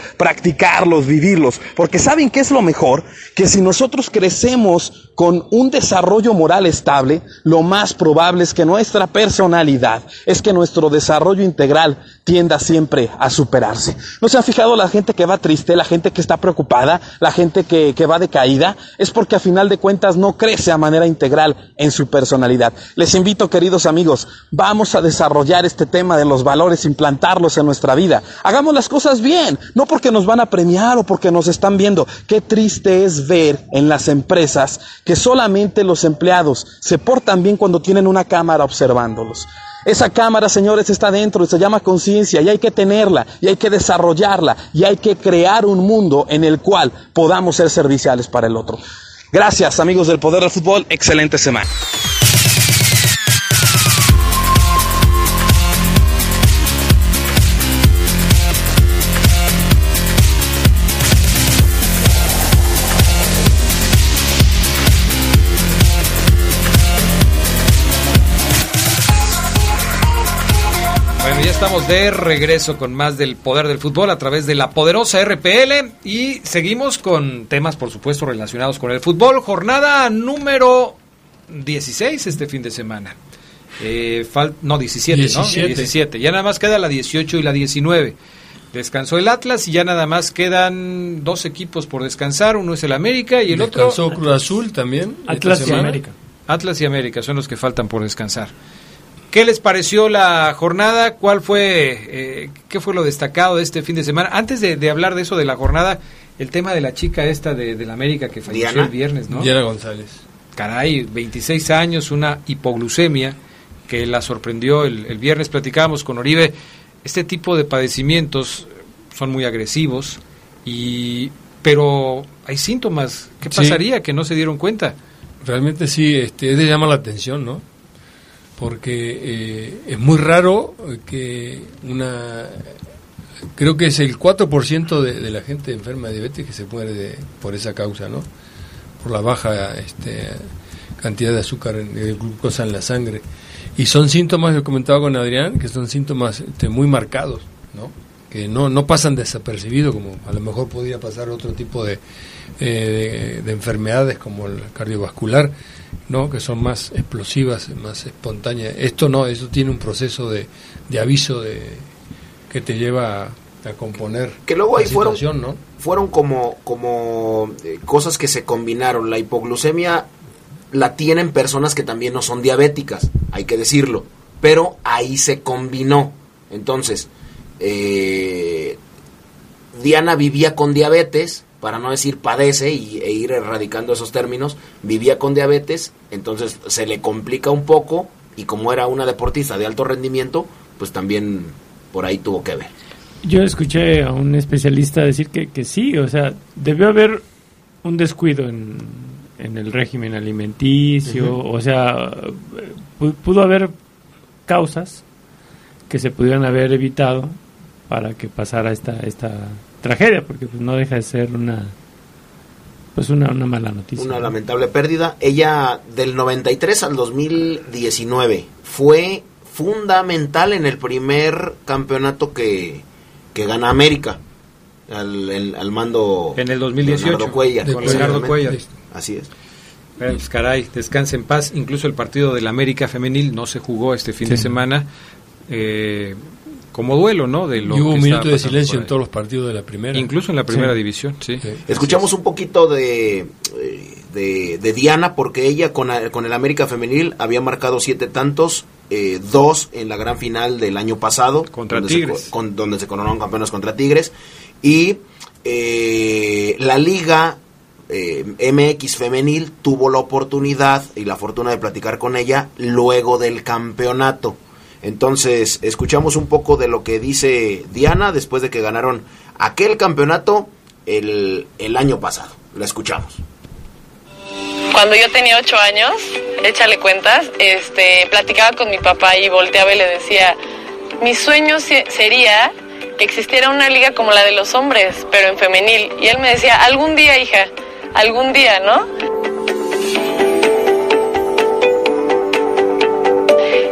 vivirlos, porque saben que es lo mejor, que si nosotros crecemos con un desarrollo moral estable, lo más probable es que nuestra personalidad, es que nuestro desarrollo integral tienda siempre a superarse. ¿No se han fijado la gente que va triste, la gente que está preocupada, la gente que, que va decaída? Es porque a final de cuentas no crece a manera integral en su personalidad. Les invito, queridos amigos, vamos a desarrollar este tema de los valores, implantarlos en nuestra vida. Hagamos las cosas bien, no porque nos van a premiar o porque nos están viendo. Qué triste es ver en las empresas que solamente los empleados se portan bien cuando tienen una cámara observándolos. Esa cámara, señores, está dentro y se llama conciencia y hay que tenerla y hay que desarrollarla y hay que crear un mundo en el cual podamos ser serviciales para el otro. Gracias, amigos del Poder del Fútbol. Excelente semana. Estamos de regreso con más del poder del fútbol a través de la poderosa RPL y seguimos con temas, por supuesto, relacionados con el fútbol. Jornada número 16 este fin de semana. Eh, fal- no, 17, 17. ¿no? 17. Ya nada más queda la 18 y la 19. Descansó el Atlas y ya nada más quedan dos equipos por descansar. Uno es el América y el Descansó otro... Cruz Azul también. Atlas y. América. Atlas y América son los que faltan por descansar. ¿Qué les pareció la jornada? ¿Cuál fue, eh, qué fue lo destacado de este fin de semana? Antes de, de hablar de eso de la jornada, el tema de la chica esta de, de la América que falleció Diana. el viernes, ¿no? Diana González. Caray, 26 años, una hipoglucemia que la sorprendió el, el viernes. Platicábamos con Oribe. Este tipo de padecimientos son muy agresivos, y, pero hay síntomas. ¿Qué Sí. pasaría que no se dieron cuenta? Realmente sí, este, es de llamar la atención, ¿no? Porque eh, es muy raro que una creo que es el 4% de, de la gente enferma de diabetes que se muere de- por esa causa, ¿no? Por la baja este, cantidad de azúcar, de glucosa en la sangre. Y son síntomas, yo comentaba con Adrián, que son síntomas este, muy marcados, ¿no? Que no, no pasan desapercibidos como a lo mejor podría pasar otro tipo de, eh, de enfermedades como el cardiovascular, ¿no? Que son más explosivas, más espontáneas. Esto no, eso tiene un proceso de, de aviso de, que te lleva a, a componer Que luego ahí fueron, ¿no? fueron como, como eh, cosas que se combinaron. La hipoglucemia la tienen personas que también no son diabéticas, hay que decirlo. Pero ahí se combinó. Entonces, eh, Diana vivía con diabetes, para no decir padece y, e ir erradicando esos términos, vivía con diabetes, entonces se le complica un poco y como era una deportista de alto rendimiento, pues también por ahí tuvo que ver. Yo escuché a un especialista decir que, que sí, o sea, debió haber un descuido en, en el régimen alimenticio, o sea, pu- pudo haber causas que se pudieran haber evitado para que pasara esta esta tragedia, porque pues, no deja de ser una pues una, una mala noticia. Una lamentable pérdida. Ella del 93 al 2019 fue fundamental en el primer campeonato que, que gana América. Al, el- al mando En el 2018, Leonardo Cuellar. de Con Leonardo Cuellar. Así es. Pues, caray, descanse en paz. Incluso el partido del América Femenil no se jugó este fin de semana eh, como duelo, ¿no? De lo Y hubo que un minuto de silencio en todos los partidos de la primera. Incluso en la primera Sí. división, sí. Sí. Escuchamos un poquito de, de, de Diana porque ella con, con el América Femenil había marcado siete tantos, eh, dos en la gran final del año pasado. Contra donde Tigres. Se, co- con- donde se coronaron campeones contra Tigres. Y eh, la liga eh, MX Femenil tuvo la oportunidad y la fortuna de platicar con ella luego del campeonato. Entonces, escuchamos un poco de lo que dice Diana después de que ganaron aquel campeonato el, el año pasado. La escuchamos. Cuando yo tenía ocho años, échale cuentas, este, platicaba con mi papá y volteaba y le decía, mi sueño se- sería que existiera una liga como la de los hombres, pero en femenil. Y él me decía, algún día, hija, algún día, ¿no?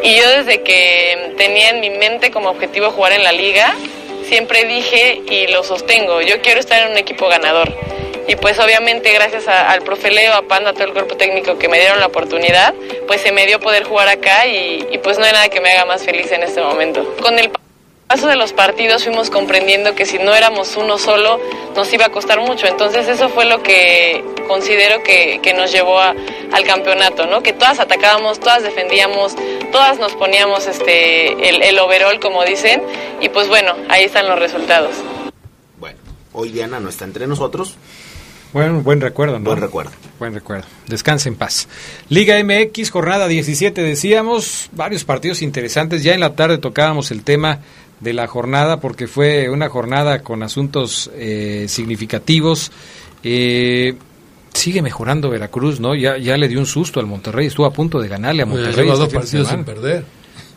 Y yo desde que tenía en mi mente como objetivo jugar en la liga, siempre dije y lo sostengo, yo quiero estar en un equipo ganador. Y pues obviamente gracias al profe Leo, a Panda, a todo el cuerpo técnico que me dieron la oportunidad, pues se me dio poder jugar acá y, y pues no hay nada que me haga más feliz en este momento. Con el paso de los partidos fuimos comprendiendo que si no éramos uno solo nos iba a costar mucho. Entonces eso fue lo que considero que, que nos llevó a- al campeonato, ¿no? Que todas atacábamos, todas defendíamos, todas nos poníamos este el, el overall, como dicen, y pues bueno, ahí están los resultados. Bueno, hoy Diana no está entre nosotros. Bueno, buen recuerdo, ¿no? Buen recuerdo. Buen recuerdo. Descanse en paz. Liga MX, jornada 17, decíamos, varios partidos interesantes. Ya en la tarde tocábamos el tema de la jornada porque fue una jornada con asuntos eh, significativos. Eh, sigue mejorando Veracruz, ¿no? Ya, ya le dio un susto al Monterrey, estuvo a punto de ganarle a Monterrey. lleva dos partidos sin perder.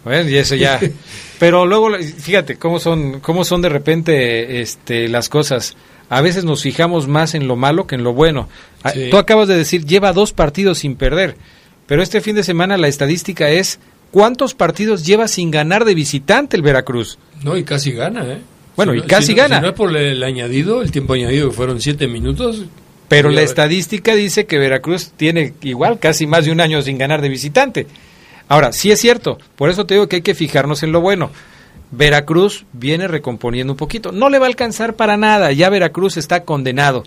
Bueno, y eso ya. Pero luego, fíjate cómo son, cómo son de repente este, las cosas. A veces nos fijamos más en lo malo que en lo bueno. Ah, Sí. Tú acabas de decir, lleva dos partidos sin perder. Pero este fin de semana la estadística es, ¿cuántos partidos lleva sin ganar de visitante el Veracruz? No, y casi gana, ¿eh? Bueno, Si y casi si no- gana. Si no es por el añadido, el tiempo añadido que fueron siete minutos. Pero la estadística dice que Veracruz tiene igual casi más de un año sin ganar de visitante. Ahora, sí es cierto, por eso te digo que hay que fijarnos en lo bueno. Veracruz viene recomponiendo un poquito. No le va a alcanzar para nada, ya Veracruz está condenado.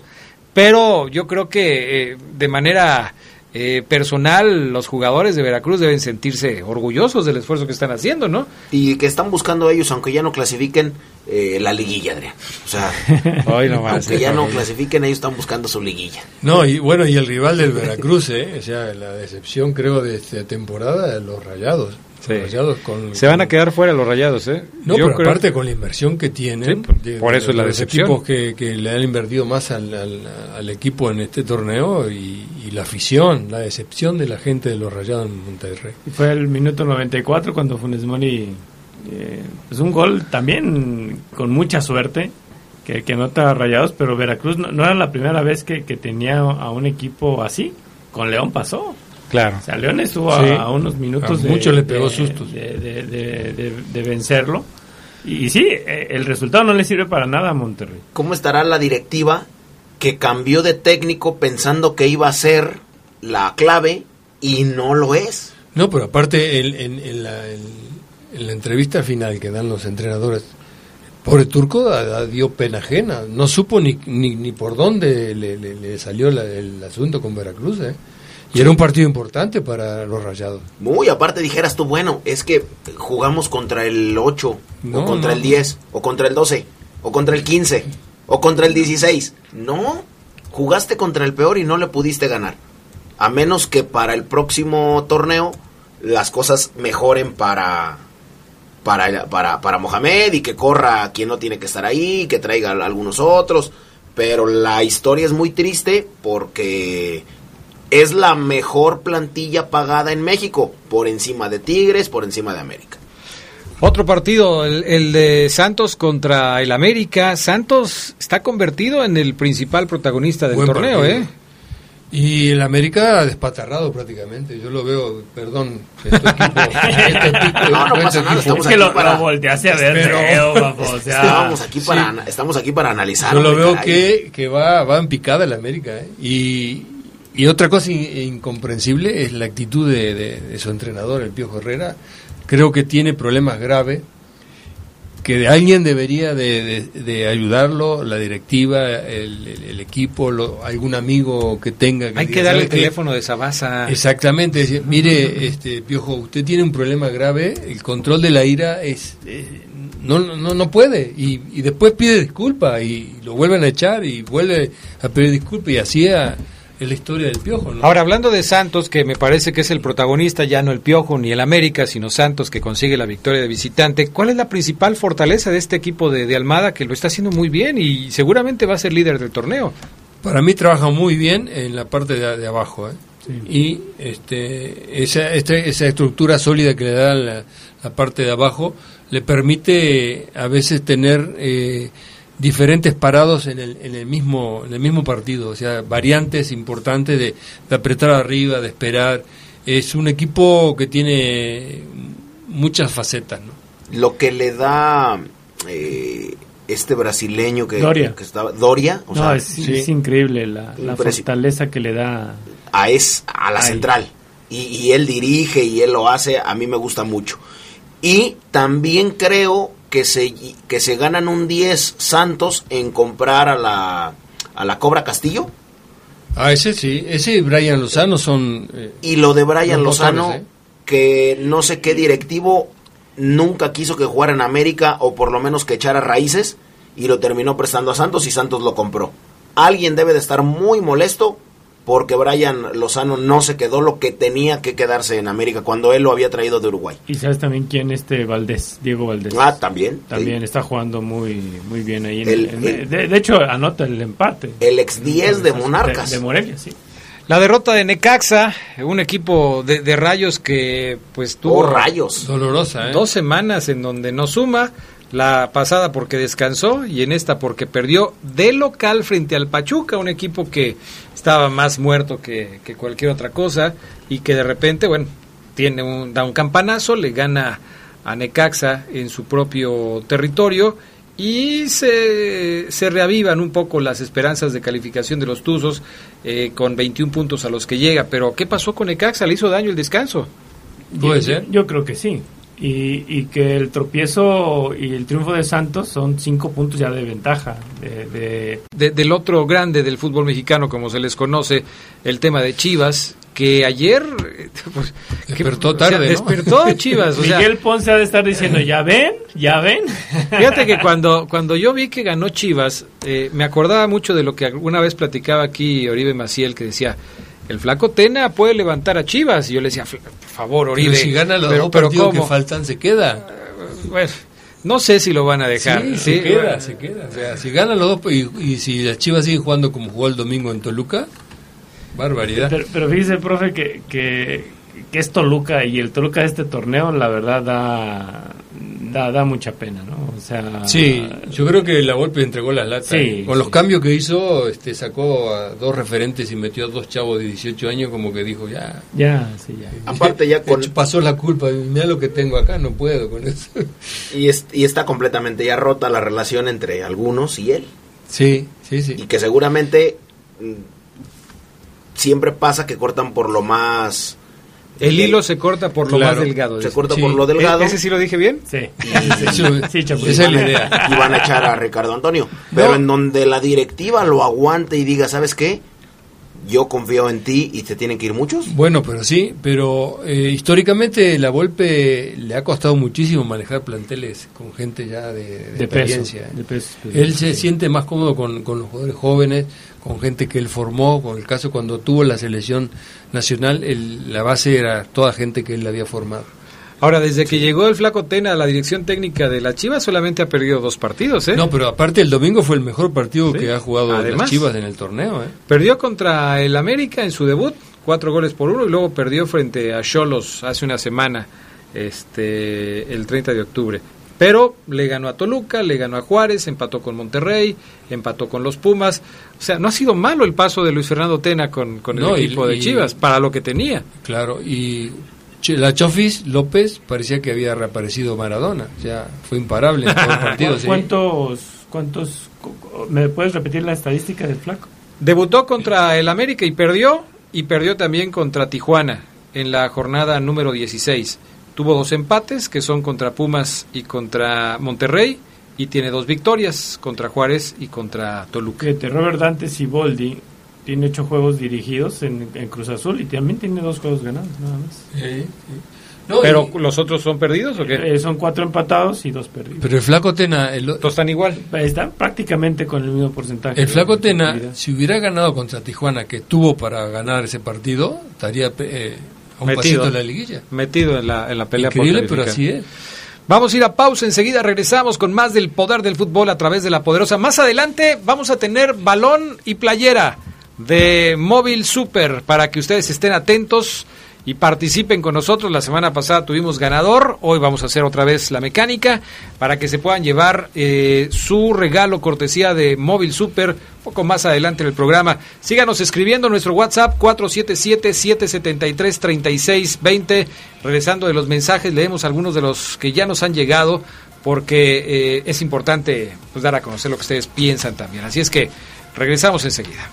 Pero yo creo que eh, de manera eh, personal los jugadores de Veracruz deben sentirse orgullosos del esfuerzo que están haciendo, ¿no? Y que están buscando ellos, aunque ya no clasifiquen, eh, la liguilla, Adrián. O sea, Hoy nomás. aunque ya no clasifiquen, ellos están buscando su liguilla. No, y bueno, y el rival del Veracruz, ¿eh? O sea, la decepción, creo, de esta temporada, los rayados. Sí. Los rayados con, Se van a quedar fuera los rayados, ¿eh? No, Yo pero creo- aparte con la inversión que tienen, Sí, por eso es la los decepción. equipos que, que le han invertido más al, al- al equipo en este torneo y, y la afición, la decepción de la gente de los rayados en Monterrey. Y Fue el minuto 94 cuando Funes Mori Eh, es un gol también con mucha suerte que, que anota Rayados, pero Veracruz no, no era la primera vez que, que tenía a un equipo así. Con León pasó. Claro. O sea, León estuvo Sí. a, a unos minutos A de, muchos le pegó de- sustos. De, de- de- de- de vencerlo. Y, sí, eh, el resultado no le sirve para nada a Monterrey. ¿Cómo estará la directiva que cambió de técnico pensando que iba a ser la clave y no lo es? No, pero aparte el- en, en la, en- en la entrevista final que dan los entrenadores, pobre Turco dio pena ajena, no supo ni, ni, ni por dónde le, le- le salió la- el asunto con Veracruz, ¿eh? Y era un partido importante para los Rayados. Muy aparte dijeras tú, bueno, es que jugamos contra el 8, No, o contra no. el 10, o contra el 12, o contra el 15, o contra el 16. No, jugaste contra el peor y no le pudiste ganar. A menos que para el próximo torneo las cosas mejoren para, para, para, para Mohamed y que corra quien no tiene que estar ahí, que traiga a algunos otros. Pero la historia es muy triste porque es la mejor plantilla pagada en México, por encima de Tigres, por encima de América. Otro partido, el, el de Santos contra el América. Santos está convertido en el principal protagonista del Buen torneo, partido. ¿eh? Y el América despatarrado prácticamente. Yo lo veo, perdón, este equipo. este equipo- No, no este pasa nada, estamos Es que aquí lo, para- volteaste a ver Pero- feo, papo, o sea, Estábamos aquí para, ana- estamos aquí para analizar. Yo lo veo que, que va, va en picada el América. ¿eh? Y, y otra cosa in- incomprensible es la actitud de, de- de su entrenador, el Piojo Herrera. Creo que tiene problemas graves, que de alguien debería de, de- ayudarlo, la directiva, el, el- el equipo, lo- algún amigo que tenga. Hay diga, que darle el "¿Sabe qué? teléfono de Sabasa. Exactamente, decir, mire, este Piojo, usted tiene un problema grave, el control de la ira es eh, no no no puede y, y después pide disculpa y lo vuelven a echar y vuelve a pedir disculpa y así a- es la historia del Piojo, ¿no? Ahora, hablando de Santos, que me parece que es el protagonista, ya no el Piojo ni el América, sino Santos que consigue la victoria de visitante, ¿cuál es la principal fortaleza de este equipo de, de Almada que lo está haciendo muy bien y seguramente va a ser líder del torneo? Para mí trabaja muy bien en la parte de, de abajo ¿eh? y este esa este- esa estructura sólida que le da la, la parte de abajo le permite a veces tener eh, diferentes parados en el, en el mismo en el mismo partido o sea variantes importantes de, de apretar arriba de esperar es un equipo que tiene muchas facetas ¿no? Lo que le da eh, este brasileño que, Doria. que estaba. Doria, o no, sea, es, es increíble la, la fortaleza que le da. a, es, a la Ahí. central. Y, y él dirige y él lo hace, a mí me gusta mucho. Y también creo que se, que se ganan un 10 Santos en comprar a la, a la Cobra Castillo. ah ese sí ese y Brian Lozano son eh, Y lo de Brian Lozano, ¿eh? que no sé qué directivo nunca quiso que jugara en América o por lo menos que echara raíces y lo terminó prestando a Santos y Santos lo compró. Alguien debe de estar muy molesto porque Brian Lozano no se quedó lo que tenía que quedarse en América cuando él lo había traído de Uruguay. Y sabes también quién este Valdés, Diego Valdés. Ah, también. También sí. está jugando muy muy bien ahí. en- El- en- el- de, de hecho, anota el empate. El ex 10 de Monarcas. De, de Morelia, sí. La derrota de Necaxa, un equipo de, de rayos que pues tuvo Oh, rayos. dolorosa ¿eh? dos semanas en donde no suma, la pasada porque descansó y en esta porque perdió de local frente al Pachuca, un equipo que estaba más muerto que, que cualquier otra cosa y que de repente, bueno, tiene un, da un campanazo, le gana a Necaxa en su propio territorio y se, se reavivan un poco las esperanzas de calificación de los Tuzos eh, con 21 puntos a los que llega. Pero ¿qué pasó con Necaxa? ¿Le hizo daño el descanso? Puede ser. Yo creo que sí. Y, y que el tropiezo y el triunfo de Santos son cinco puntos ya de ventaja. De, de- de- del otro grande del fútbol mexicano, como se les conoce, el tema de Chivas, que ayer eh, pues, que- Despertó o sea, tarde, ¿no? despertó Chivas, o sea, Miguel Ponce ha de estar diciendo, ya ven, ya ven. fíjate que cuando cuando yo vi que ganó Chivas, eh, me acordaba mucho de lo que alguna vez platicaba aquí Oribe Maciel, que decía el flaco Tena puede levantar a Chivas y yo le decía "Fl- por favor Oribe Pero si gana los pero, dos pero partidos ¿cómo? que faltan, se queda. Bueno, no sé si lo van a dejar Sí, ¿sí? se queda, se queda. O sea, si ganan los dos y, y si las Chivas siguen jugando como jugó el domingo en Toluca, barbaridad. Pero, pero fíjese, profe, que, que, que es Toluca y el Toluca de este torneo, la verdad, da, da, da mucha pena, ¿no? O sea, Sí, yo creo que la Volpe entregó las latas. Sí, Con los sí. cambios que hizo, este, sacó a dos referentes y metió a dos chavos de 18 años, como que dijo, ya. ya, sí, ya. Aparte ya con... Pasó la culpa, mira lo que tengo acá, no puedo con eso. Y, es- y está completamente ya rota la relación entre algunos y él. Sí, sí, Y sí. que seguramente mm, siempre pasa que cortan por lo más... El hilo se corta por lo Claro. más delgado. se corta Sí. por lo delgado. ¿E- ¿Ese sí lo dije bien? Sí. Sí, Chapulín. esa es la idea. y van a echar a Ricardo Antonio. Pero No. en donde la directiva lo aguante y diga, ¿sabes qué? Yo confío en ti y te tienen que ir muchos. Bueno, pero sí, pero eh, históricamente la Volpe le ha costado muchísimo manejar planteles con gente ya de, de De peso. experiencia. De peso. Él se siente más cómodo con, con los jugadores jóvenes, con gente que él formó, con el caso cuando tuvo la selección nacional, el- la base era toda gente que él había formado. Ahora, desde que llegó el Flaco Tena a la dirección técnica de la Chivas, solamente ha perdido dos partidos, ¿eh? No, pero aparte el domingo fue el mejor partido Sí. que ha jugado Además. las Chivas en el torneo. ¿eh? Perdió contra el América en su debut, cuatro goles por uno, y luego perdió frente a Cholos hace una semana, este, el 30 de octubre. Pero le ganó a Toluca, le ganó a Juárez, empató con Monterrey, empató con los Pumas. O sea, no ha sido malo el paso de Luis Fernando Tena con, con el No, y- equipo de y- Chivas, para lo que tenía. Claro, y la Chofis López parecía que había reaparecido Maradona, o sea, fue imparable en todo el partido. sí. ¿Cuántos, cuántos, cu- cu- me puedes repetir la estadística del flaco? Debutó contra el América y perdió, y perdió también contra Tijuana en la jornada número 16. Tuvo dos empates, que son contra Pumas y contra Monterrey, y tiene dos victorias contra Juárez y contra Toluca. Robert Dante Siboldi tiene ocho juegos dirigidos en, en Cruz Azul y también tiene dos juegos ganados, nada más. Sí, sí. No, ¿Pero y- los otros son perdidos o qué? Eh, son cuatro empatados y dos perdidos. pero el Flaco Tena, el, Todos están igual. Están prácticamente con el mismo porcentaje. el Flaco Tena, si hubiera ganado contra Tijuana, que tuvo para ganar ese partido, estaría eh, a un Metido. pasito de la liguilla. Metido en la, en la pelea por Increíble, pero así es. Vamos a ir a pausa, enseguida regresamos con más del poder del fútbol a través de la poderosa. Más adelante vamos a tener balón y playera de Móvil Super para que ustedes estén atentos y participen con nosotros. La semana pasada tuvimos ganador, hoy vamos a hacer otra vez la mecánica para que se puedan llevar eh, su regalo cortesía de Móvil Super poco más adelante en el programa. Síganos escribiendo en nuestro WhatsApp 477-773-3620. Regresando de los mensajes, leemos algunos de los que ya nos han llegado porque eh, es importante pues, dar a conocer lo que ustedes piensan también. Así es que regresamos enseguida.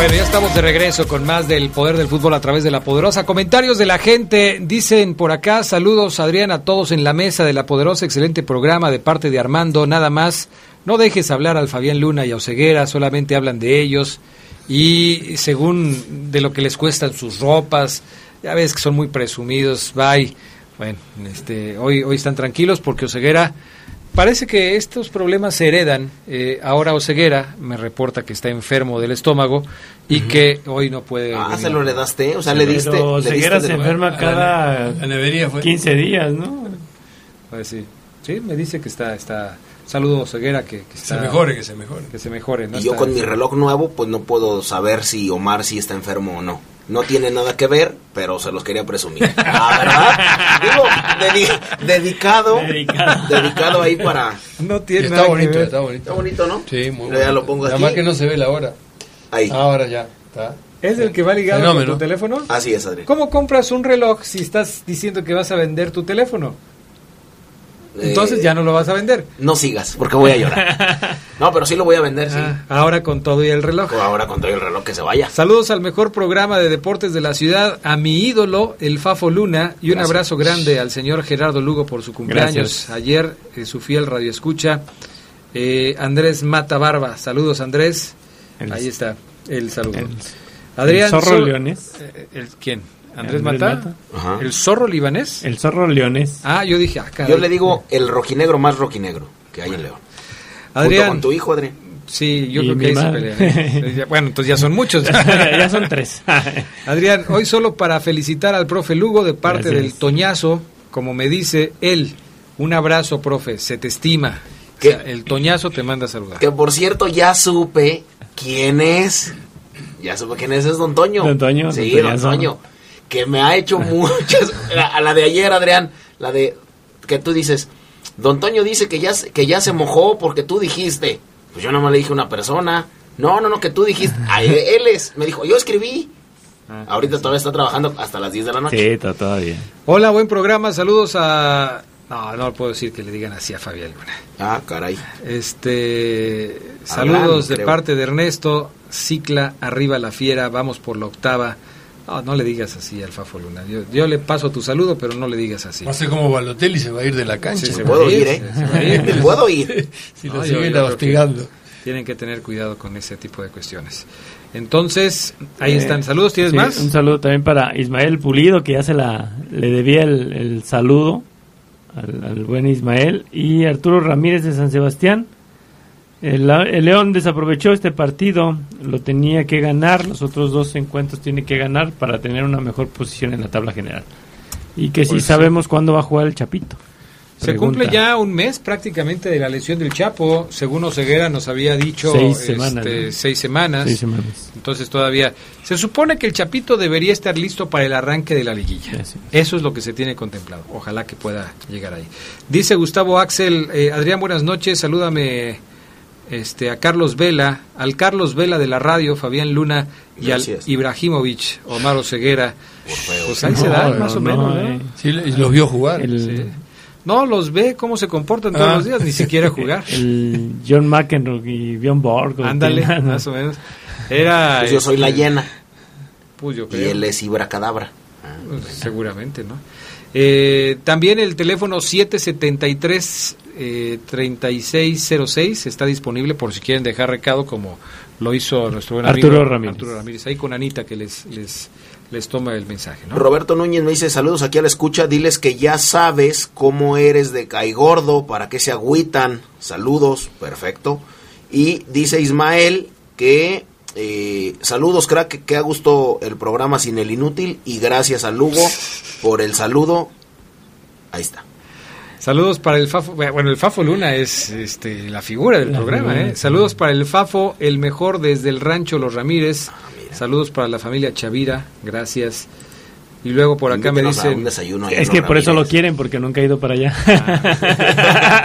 Bueno, ya estamos de regreso con más del poder del fútbol a través de la poderosa. Comentarios de la gente, dicen por acá, saludos Adrián a todos en la mesa de la poderosa, excelente programa de parte de Armando, nada más, no dejes hablar al Fabián Luna y a Oseguera, solamente hablan de ellos y según de lo que les cuestan sus ropas, ya ves que son muy presumidos, bye. Bueno, este, hoy, hoy están tranquilos porque Oseguera Parece que estos problemas se heredan. Eh, ahora Oseguera me reporta que está enfermo del estómago y que hoy no puede. Ah, venir. se lo heredaste, o sea, le diste... Pero le diste se de- enferma A la- cada a la nevería fue. 15 días, ¿no? Pues sí. Sí, me dice que está. está Saludo Oseguera que, que Que está. se mejore, que se mejore. Que se mejore. ¿no? Y yo Está- con mi reloj nuevo, pues no puedo saber si Omar sí está enfermo o no. No tiene nada que ver, pero se los quería presumir. Ah, ¿verdad? Digo, dedi- dedicado, Dedicado. dedicado ahí para... No tiene Está nada que bonito, ver. está bonito. Está bonito, ¿no? Sí, muy Ya bueno. lo pongo Nada aquí. más que no se ve la hora. Ahí. Ahora ya, está. ¿Es el que va ligado Fenómeno. con tu teléfono? Así es, Adri. ¿Cómo compras un reloj si estás diciendo que vas a vender tu teléfono? Entonces Eh, ya no lo vas a vender. No sigas, porque voy a llorar. No, pero sí lo voy a vender, sí. Ah, ahora con todo y el reloj. Ahora con todo el reloj que se vaya. Saludos al mejor programa de deportes de la ciudad, a mi ídolo, el Fafo Luna, y un Gracias. abrazo grande al señor Gerardo Lugo por su cumpleaños. Gracias. Ayer, eh, su fiel radio escucha. Eh, Andrés Mata Barba, saludos Andrés. El- Ahí está, el saludo. el- Adrián el zorro Sol- leones. eh, el- ¿Quién? ¿Andrés, Andrés Mata? Mata. Ajá. ¿El zorro libanés? El zorro leones. Ah, yo dije, ah. Yo le digo el rojinegro más rojinegro que hay en León. Junto Adrián, con tu hijo, Adri. Sí, yo creo que ahí se. Ya- Bueno, entonces ya son muchos. ya son tres. Adrián, hoy solo para felicitar al profe Lugo de parte Gracias. del Toñazo, como me dice él. Un abrazo, profe, se te estima. Sea, el Toñazo te manda a saludar. Que por cierto, ya supe quién es. Ya supe quién es, es Don Toño. Don Toño, Sí, Don Don Toñazo. Toño. Que me ha hecho muchas. A a la de ayer, Adrián. La de. Que tú dices. Don Toño dice que ya, se- que ya se mojó porque tú dijiste. Pues yo nomás le dije a una persona. No, no, no, que tú dijiste. Ah, él es. Me dijo, yo escribí. Ah, Ahorita todavía está trabajando hasta las 10 de la noche. Sí, to- todavía. Hola, buen programa. Saludos a. No, no puedo decir que le digan así a Fabián Luna. Ah, caray. Este. Abraham, Saludos de creo. parte de Ernesto. Cicla, arriba la fiera. Vamos por la octava. No, no le digas así al Fafo Luna. Yo, yo le paso tu saludo, pero no le digas así. Va a ser como Balotelli se va a ir de la cancha. Sí, se Puedo ir, ¿eh? se va a ir. Te puedo ir. Si lo siguen hostigando. Tienen que tener cuidado con ese tipo de cuestiones. Entonces, ahí Eh, están. Saludos, ¿tienes sí, más? Un saludo también para Ismael Pulido, que ya se la le debía el, el saludo al, al buen Ismael. Y Arturo Ramírez de San Sebastián. El, el León desaprovechó este partido, lo tenía que ganar, los otros dos encuentros tiene que ganar para tener una mejor posición en la tabla general. Y que si Pues sí. sabemos cuándo va a jugar el Chapito. Se Pregunta. cumple ya un mes prácticamente de la lesión del Chapo. Según Oseguera nos había dicho Seis este, semanas, ¿no? seis semanas. Seis semanas. Entonces todavía se supone que el Chapito debería estar listo para el arranque de la liguilla. Eso es lo que se tiene contemplado. Ojalá que pueda llegar ahí. Dice Gustavo Axel, eh, Adrián, buenas noches. Salúdame este, a Carlos Vela, al Carlos Vela de la radio, Fabián Luna y Gracias. al Ibrahimovic, Omar Oseguera. Pues ahí se dan, No, más o no, menos. no, ¿no? eh. Sí, y los vio jugar. El, Sí. No, los ve cómo se comportan todos Ah. los días, ni siquiera jugar. el John McEnroe y Bjorn Borg. Ándale, ¿no? más o menos. Era. Pues yo soy la este, llena. Pues yo Y él es Ibracadabra. Pues, seguramente, ¿no? Eh, también el teléfono 773 eh, 3606 está disponible por si quieren dejar recado como lo hizo nuestro buen amigo Arturo Ramírez. Arturo Ramírez, ahí con Anita que les les les toma el mensaje, ¿no? Roberto Núñez me dice saludos aquí a la escucha, diles que ya sabes cómo eres de caigordo, para qué se agüitan, saludos, perfecto. Y dice Ismael que eh, saludos crack, que, a gusto el programa sin el inútil y gracias a Lugo por el saludo. Ahí está. Saludos para el Fafo. Bueno, el Fafo Luna es este, la figura del La programa. figura, ¿eh? Saludos para el Fafo, el mejor desde el rancho Los Ramírez. Ah. Saludos para la familia Chavira. Gracias. Y luego por acá me un dicen. desayuno Es que por eso lo quieren, porque nunca ha ido para allá.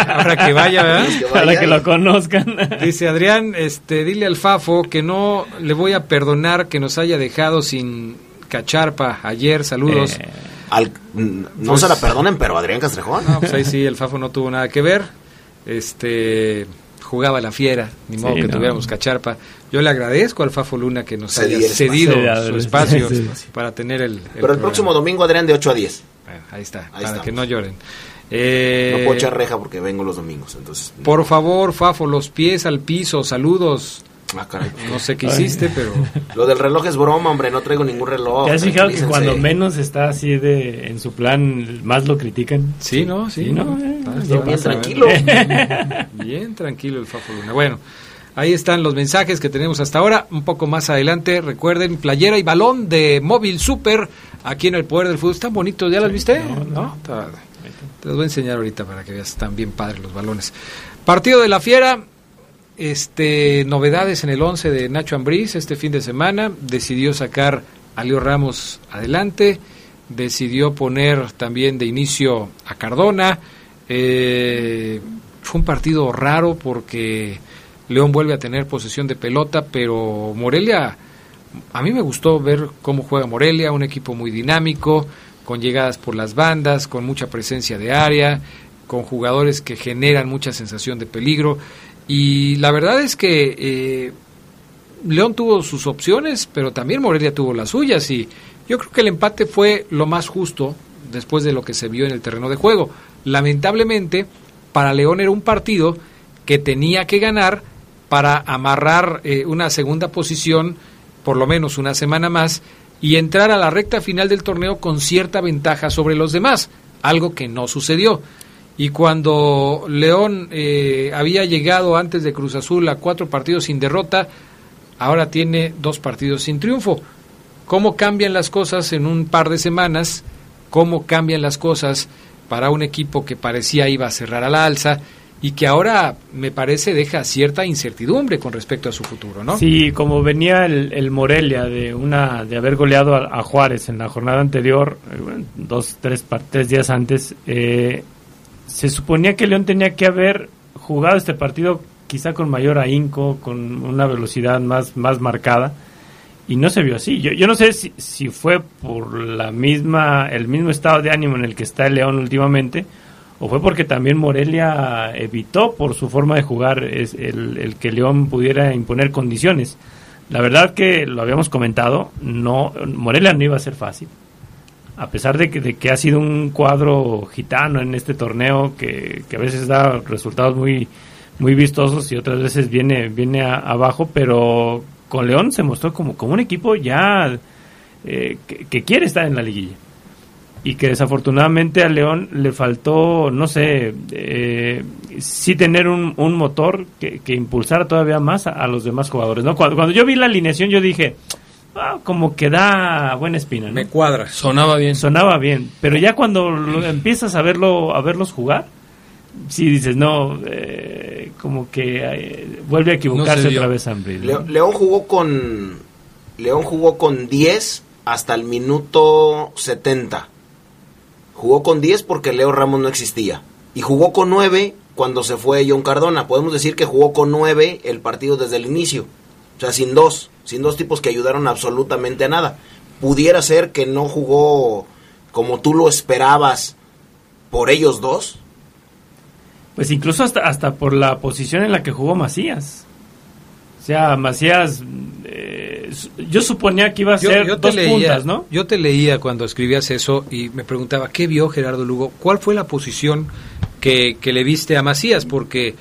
Ahora que vaya, ¿verdad? Que vaya para que y- lo conozcan. Dice Adrián, este, dile al Fafo que no le voy a perdonar que nos haya dejado sin cacharpa ayer. Saludos. Eh, Al- no Pues- se la perdonen, pero Adrián Castrejón. No, pues ahí sí, el Fafo no tuvo nada que ver. Este jugaba la fiera, ni modo Sí, que no. tuviéramos cacharpa. Yo le agradezco al Fafo Luna que nos haya espacio. cedido Cedido su espacio espacio. para tener el, el pero el programa. próximo domingo Adrián de 8 a 10. Bueno, ahí está, Ahí para estamos. que no lloren. Eh, No puedo echar reja porque vengo los domingos, entonces. por favor, Fafo, los pies al piso, saludos. Ah, caray. No sé qué hiciste, pero Lo del reloj es broma, hombre, no traigo ningún reloj. ¿Te has fijado que cuando menos está así de en su plan, más lo critican? sí, ¿no? Sí, Sí, ¿no? ¿no? Eh, Bien tranquilo. Bien tranquilo el Fafo Luna. Bueno, ahí están los mensajes que tenemos hasta ahora. Un poco más adelante, recuerden, playera y balón de Móvil Super aquí en el Poder del Fútbol. Están bonitos, ¿ya las viste? No, Está- Te los voy a enseñar ahorita para que veas, están bien padres los balones. Partido de la Fiera, este novedades en el 11 de Nacho Ambriz este fin de semana. Decidió sacar a Leo Ramos adelante, decidió poner también de inicio a Cardona. Eh, fue un partido raro porque León vuelve a tener posesión de pelota, pero Morelia, a mí me gustó ver cómo juega Morelia, un equipo muy dinámico, con llegadas por las bandas, con mucha presencia de área, con jugadores que generan mucha sensación de peligro. Y la verdad es que eh, León tuvo sus opciones, pero también Morelia tuvo las suyas. Y yo creo que el empate fue lo más justo después de lo que se vio en el terreno de juego. Lamentablemente, para León era un partido que tenía que ganar para amarrar eh, una segunda posición, por lo menos una semana más, y entrar a la recta final del torneo con cierta ventaja sobre los demás, algo que no sucedió. Y cuando León eh, había llegado antes de Cruz Azul a cuatro partidos sin derrota, ahora tiene dos partidos sin triunfo. ¿Cómo cambian las cosas en un par de semanas? ¿Cómo cambian las cosas para un equipo que parecía iba a cerrar a la alza? y que ahora me parece deja cierta incertidumbre con respecto a su futuro, ¿no? Sí, como venía el, Morelia de una de haber goleado a, Juárez en la jornada anterior, eh, dos, tres, tres días antes, eh, se suponía que León tenía que haber jugado este partido quizá con mayor ahínco, con una velocidad más, más marcada, y no se vio así. Yo, yo no sé si, si fue por la misma, el mismo estado de ánimo en el que está el León últimamente, o fue porque también Morelia evitó por su forma de jugar es el, que León pudiera imponer condiciones. La verdad que lo habíamos comentado, no Morelia no iba a ser fácil. A pesar de que, ha sido un cuadro gitano en este torneo que, a veces da resultados muy, vistosos y otras veces viene, viene abajo, pero con León se mostró como, un equipo ya eh, que quiere estar en la liguilla y que desafortunadamente a León le faltó, no sé, eh, sí tener un, motor que, que, impulsara todavía más a, los demás jugadores. ¿no? Cuando, cuando, yo vi la alineación yo dije, ah, como que da buena espina. Me cuadra. Sonaba bien. Sonaba bien, pero ya cuando empiezas a verlo a verlos jugar, sí dices, no, eh, como que eh, vuelve a equivocarse otra vez Ambrí. León jugó con León jugó con 10 hasta el minuto 70 Jugó con 10 porque Leo Ramos no existía. Y jugó con 9 cuando se fue John Cardona. Podemos decir que jugó con 9 el partido desde el inicio. O sea, sin dos. Sin dos tipos que ayudaron absolutamente a nada. Pudiera ser que no jugó como tú lo esperabas por ellos dos. Pues incluso hasta, hasta por la posición en la que jugó Macías. O sea, Macías yo suponía que iba a ser dos puntas, ¿no? Yo te leía cuando escribías eso y me preguntaba, ¿qué vio Gerardo Lugo? ¿Cuál fue la posición que, le viste a Macías? Porque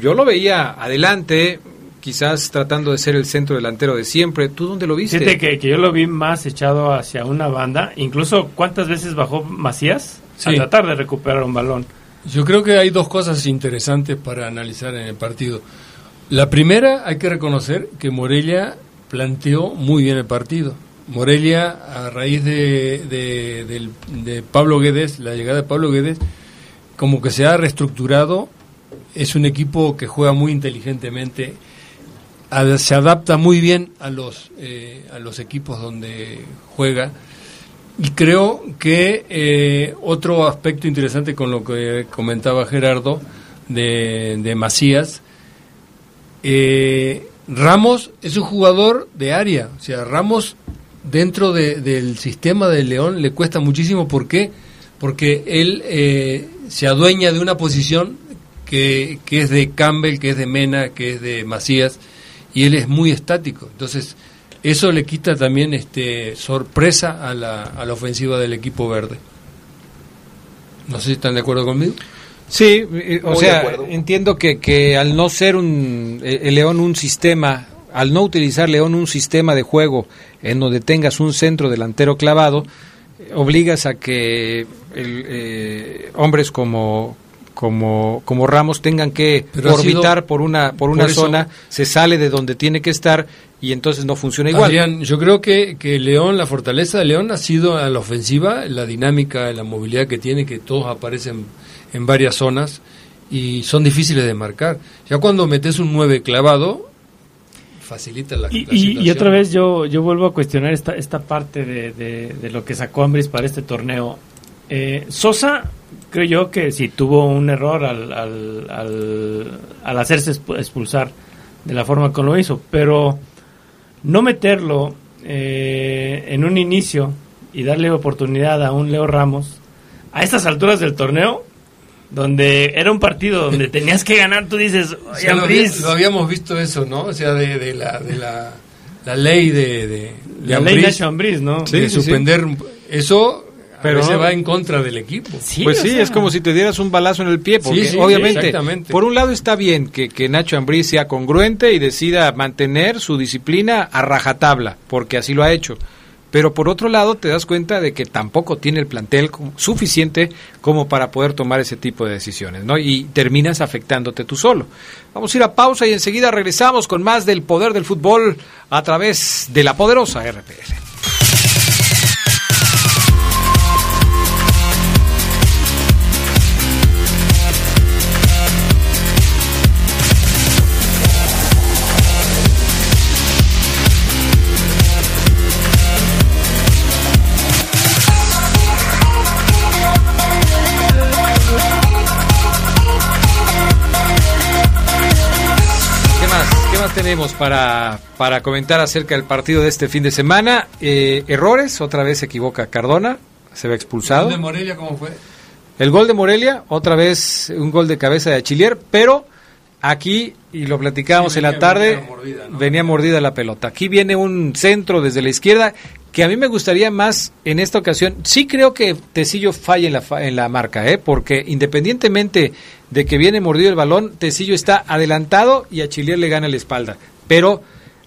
yo lo veía adelante, quizás tratando de ser el centro delantero de siempre. ¿Tú dónde lo viste? Fíjate que, que yo lo vi más echado hacia una banda. Incluso, ¿cuántas veces bajó Macías? A tratar de recuperar un balón. Yo creo que hay dos cosas interesantes para analizar en el partido. La primera, hay que reconocer que Morelia planteó muy bien el partido. Morelia, a raíz de, de, Pablo Guedes, la llegada de Pablo Guedes, como que se ha reestructurado, es un equipo que juega muy inteligentemente, se adapta muy bien a los, eh, a los equipos donde juega. Y creo que eh, otro aspecto interesante con lo que comentaba Gerardo de, de Macías, eh, Ramos es un jugador de área, o sea, Ramos dentro del sistema de León le cuesta muchísimo. ¿Por qué? Porque él eh, se adueña de una posición que, que, es de Campbell, que es de Mena, que es de Macías, y él es muy estático. Entonces, eso le quita también este, sorpresa a la, a la ofensiva del equipo verde. No sé si están de acuerdo conmigo. Sí, o sea, entiendo que, que al no ser un, eh, el León un sistema, al no utilizar León un sistema de juego en donde tengas un centro delantero clavado, obligas a que el, eh, hombres como como, como Ramos tengan que orbitar por una por una zona, se sale de donde tiene que estar y entonces no funciona igual. yo creo que, que León, la fortaleza de León ha sido a la ofensiva, la dinámica, la movilidad que tiene, que todos aparecen en varias zonas y son difíciles de marcar. Ya cuando metes un 9 clavado, facilita la, y, y, otra vez yo, yo vuelvo a cuestionar esta, esta parte de, de, lo que sacó Ambris para este torneo. Eh, Sosa, creo yo que sí tuvo un error al, al, al, hacerse expulsar de la forma que lo hizo, pero no meterlo eh, en un inicio y darle oportunidad a un Leo Ramos a estas alturas del torneo donde era un partido donde tenías que ganar, tú dices, lo, habíamos visto eso, ¿no? O sea, de, la, de la, la ley de, de, la ley de ¿no? de suspender eso pero se va en contra del equipo. pues sí, es como si te dieras un balazo en el pie, porque obviamente, por un lado está bien que, que Nacho Ambriz sea congruente y decida mantener su disciplina a rajatabla, porque así lo ha hecho. pero por otro lado te das cuenta de que tampoco tiene el plantel suficiente como para poder tomar ese tipo de decisiones, ¿no? Y terminas afectándote tú solo. Vamos a ir a pausa y enseguida regresamos con más del poder del fútbol a través de la poderosa RPL. Tenemos para, para comentar acerca del partido de este fin de semana? Eh, errores, otra vez se equivoca Cardona, se ve expulsado. ¿De Morelia cómo fue? El gol de Morelia, otra vez un gol de cabeza de Achillier, pero aquí, y lo platicábamos Sí, en la tarde, venía mordida, ¿no? venía mordida la pelota. Aquí viene un centro desde la izquierda que a mí me gustaría más en esta ocasión. Sí creo que Tecillo falla en la, en la marca, ¿eh? porque independientemente de que viene mordido el balón, Tecillo está adelantado y Achillier le gana la espalda. Pero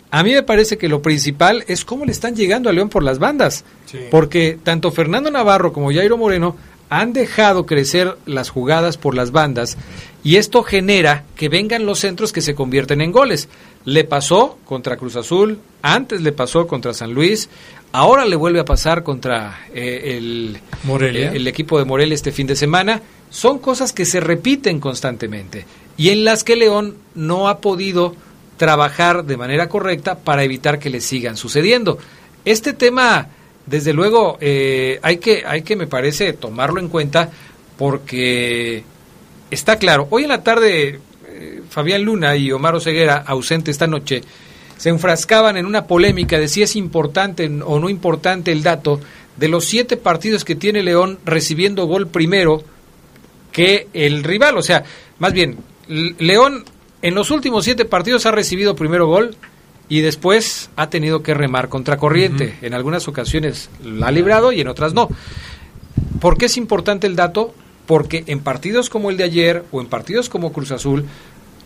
a mí me parece que lo principal es cómo le están llegando a León por las bandas. Sí. Porque tanto Fernando Navarro como Jairo Moreno han dejado crecer las jugadas por las bandas y esto genera que vengan los centros que se convierten en goles. Le pasó contra Cruz Azul, antes le pasó contra San Luis, ahora le vuelve a pasar contra eh, el, Morelia. eh, el equipo de Morelia este fin de semana. Son cosas que se repiten constantemente y en las que León no ha podido trabajar de manera correcta para evitar que le sigan sucediendo. Este tema, desde luego, eh, hay que, hay que, me parece, tomarlo en cuenta porque está claro. Hoy en la tarde, eh, Fabián Luna y Omar Oseguera, ausente esta noche, se enfrascaban en una polémica de si es importante o no importante el dato de los siete partidos que tiene León recibiendo gol primero que el rival. O sea, más bien, León en los últimos siete partidos ha recibido primero gol y después ha tenido que remar contra corriente. En algunas ocasiones la ha librado y en otras no. ¿Por qué es importante el dato? Porque en partidos como el de ayer o en partidos como Cruz Azul,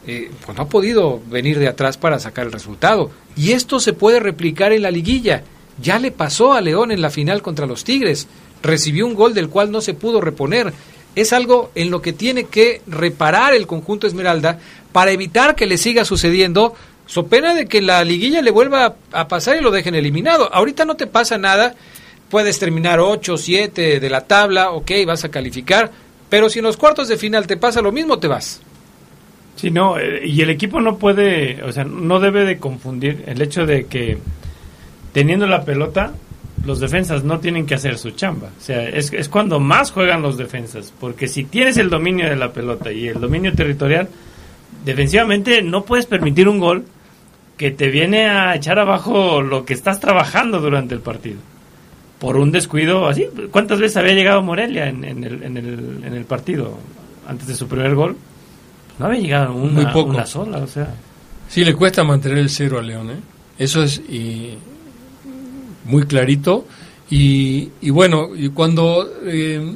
eh, pues no ha podido venir de atrás para sacar el resultado. Y esto se puede replicar en la liguilla. Ya le pasó a León en la final contra los Tigres. Recibió un gol del cual no se pudo reponer. Es algo en lo que tiene que reparar el conjunto Esmeralda para evitar que le siga sucediendo, so pena de que la liguilla le vuelva a, pasar y lo dejen eliminado. Ahorita no te pasa nada, puedes terminar 8, 7 de la tabla, ok, vas a calificar, pero si en los cuartos de final te pasa lo mismo, te vas. Sí, no, eh, y el equipo no puede, o sea, no debe de confundir el hecho de que teniendo la pelota, los defensas no tienen que hacer su chamba. O sea, es, es cuando más juegan los defensas, porque si tienes el dominio de la pelota y el dominio territorial, defensivamente no puedes permitir un gol que te viene a echar abajo lo que estás trabajando durante el partido. Por un descuido así. ¿Cuántas veces había llegado Morelia en, el, en, el, en el partido antes de su primer gol? No había llegado una, Muy poco. una sola, o sea. Sí, le cuesta mantener el cero a León, ¿eh? Eso es y, muy clarito. Y, y bueno, y cuando eh,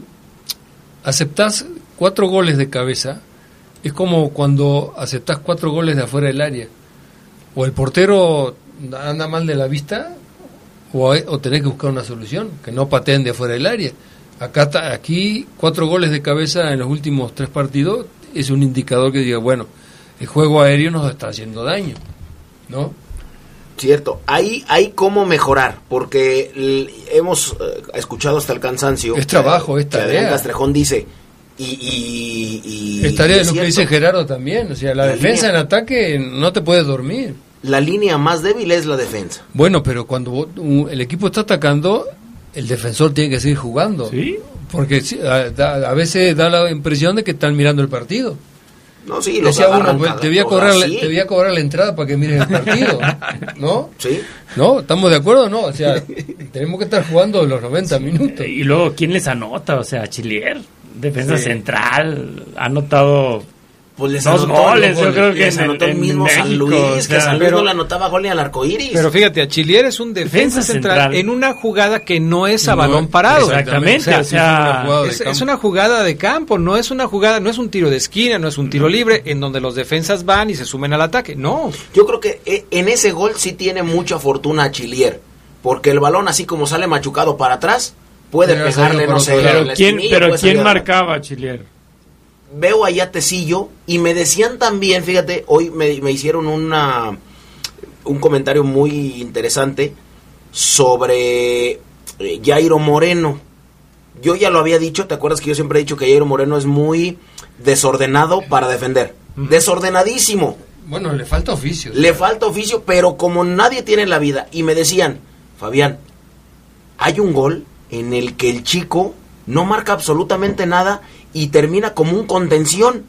aceptás cuatro goles de cabeza, es como cuando aceptás cuatro goles de afuera del área. O el portero anda mal de la vista, o, o tenés que buscar una solución, que no pateen de afuera del área. Acá aquí cuatro goles de cabeza en los últimos tres partidos es un indicador que diga, bueno, el juego aéreo nos está haciendo daño, ¿no? Cierto, hay, hay cómo mejorar, porque hemos eh, escuchado hasta el cansancio. Es trabajo, es que tarea. Castrejón dice, y... y, y- Es tarea de lo que dice Gerardo también, o sea, la, La defensa línea- en ataque no te puedes dormir. La línea más débil es la defensa. Bueno, pero cuando vos- un- el equipo está atacando, el defensor tiene que seguir jugando. Sí. Porque sí, a, da- a veces da la impresión de que están mirando el partido. No, sí, los Decía uno, pues, te voy, a cobrar la, te voy a cobrar la entrada para que mires el partido, ¿no? Sí. ¿No? ¿Estamos de acuerdo o no? O sea, tenemos que estar jugando los 90 minutos. Y luego, ¿quién les anota? O sea, Chilier, defensa Sí. central, ha anotado Pues les Dos anotó, goles, luego yo creo que les en el- anotó el mismo San Luis, o que sea, San Luis pero- no le anotaba gol ni al arco iris. Pero fíjate, Achillier es un defensa, Defensa central, central. en una jugada que no es a No, balón parado. Exactamente, O o sea, sea, es una jugada de Es, campo. es una jugada de campo, no es una jugada, no es un tiro de esquina, no es un tiro libre en donde los defensas van y se sumen al ataque. No, Yo creo que eh, en ese gol sí tiene mucha fortuna Chilier. porque el balón así como sale machucado para atrás, puede Pero pegarle, no por sé, Pero la quién, pero quién salir a- marcaba, Chilier. Veo ahí a Tecillo y me decían también, fíjate, hoy me, me hicieron una un comentario muy interesante sobre eh, Jairo Moreno. Yo ya lo había dicho, ¿te acuerdas que yo siempre he dicho que Jairo Moreno es muy desordenado para defender? Desordenadísimo. Bueno, le falta oficio. Le falta oficio, pero como nadie tiene en la vida. Y me decían, Fabián, hay un gol en el que el chico no marca absolutamente nada y termina como un contención.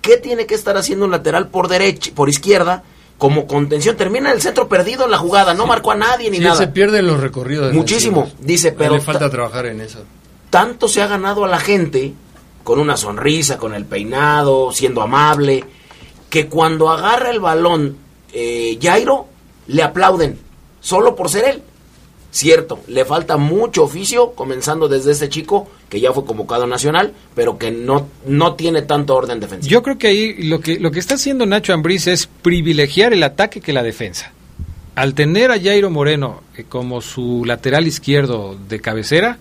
¿Qué tiene que estar haciendo un lateral por derecha, por izquierda, como contención? Termina en el centro perdido en la jugada, no marcó a nadie ni Sí, nada. se pierden los recorridos. Muchísimo, dice, pero Le falta ta- trabajar en eso. tanto se ha ganado a la gente con una sonrisa, con el peinado, siendo amable, que cuando agarra el balón eh, Jairo, le aplauden, solo por ser él. Cierto, le falta mucho oficio, comenzando desde este chico que ya fue convocado nacional, pero que no, no tiene tanto orden defensivo. Yo creo que ahí lo que, lo que está haciendo Nacho Ambriz es privilegiar el ataque que la defensa. Al tener a Jairo Moreno eh, como su lateral izquierdo de cabecera,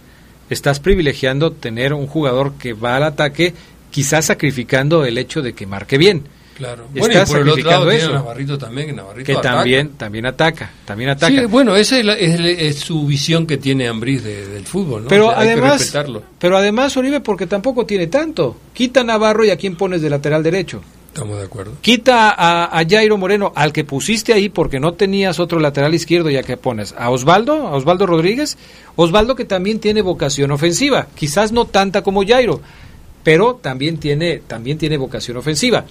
estás privilegiando tener un jugador que va al ataque, quizás sacrificando el hecho de que marque bien. Claro. Está Bueno, y por el otro lado tiene eso. a Navarrito también, que Navarrito Que ataca. también, también ataca, también ataca. Sí, bueno, esa es, la- es- es su visión que tiene Ambriz de- del fútbol, ¿no? Pero O sea, hay que además, respetarlo. pero además Oribe porque tampoco tiene tanto. Quita a Navarro y a quién pones de lateral derecho. Estamos de acuerdo. Quita a, a Jairo Moreno, al que pusiste ahí porque no tenías otro lateral izquierdo, ya que pones a Osvaldo, a Osvaldo Rodríguez, Osvaldo que también tiene vocación ofensiva, quizás no tanta como Jairo, pero también tiene, también tiene vocación ofensiva.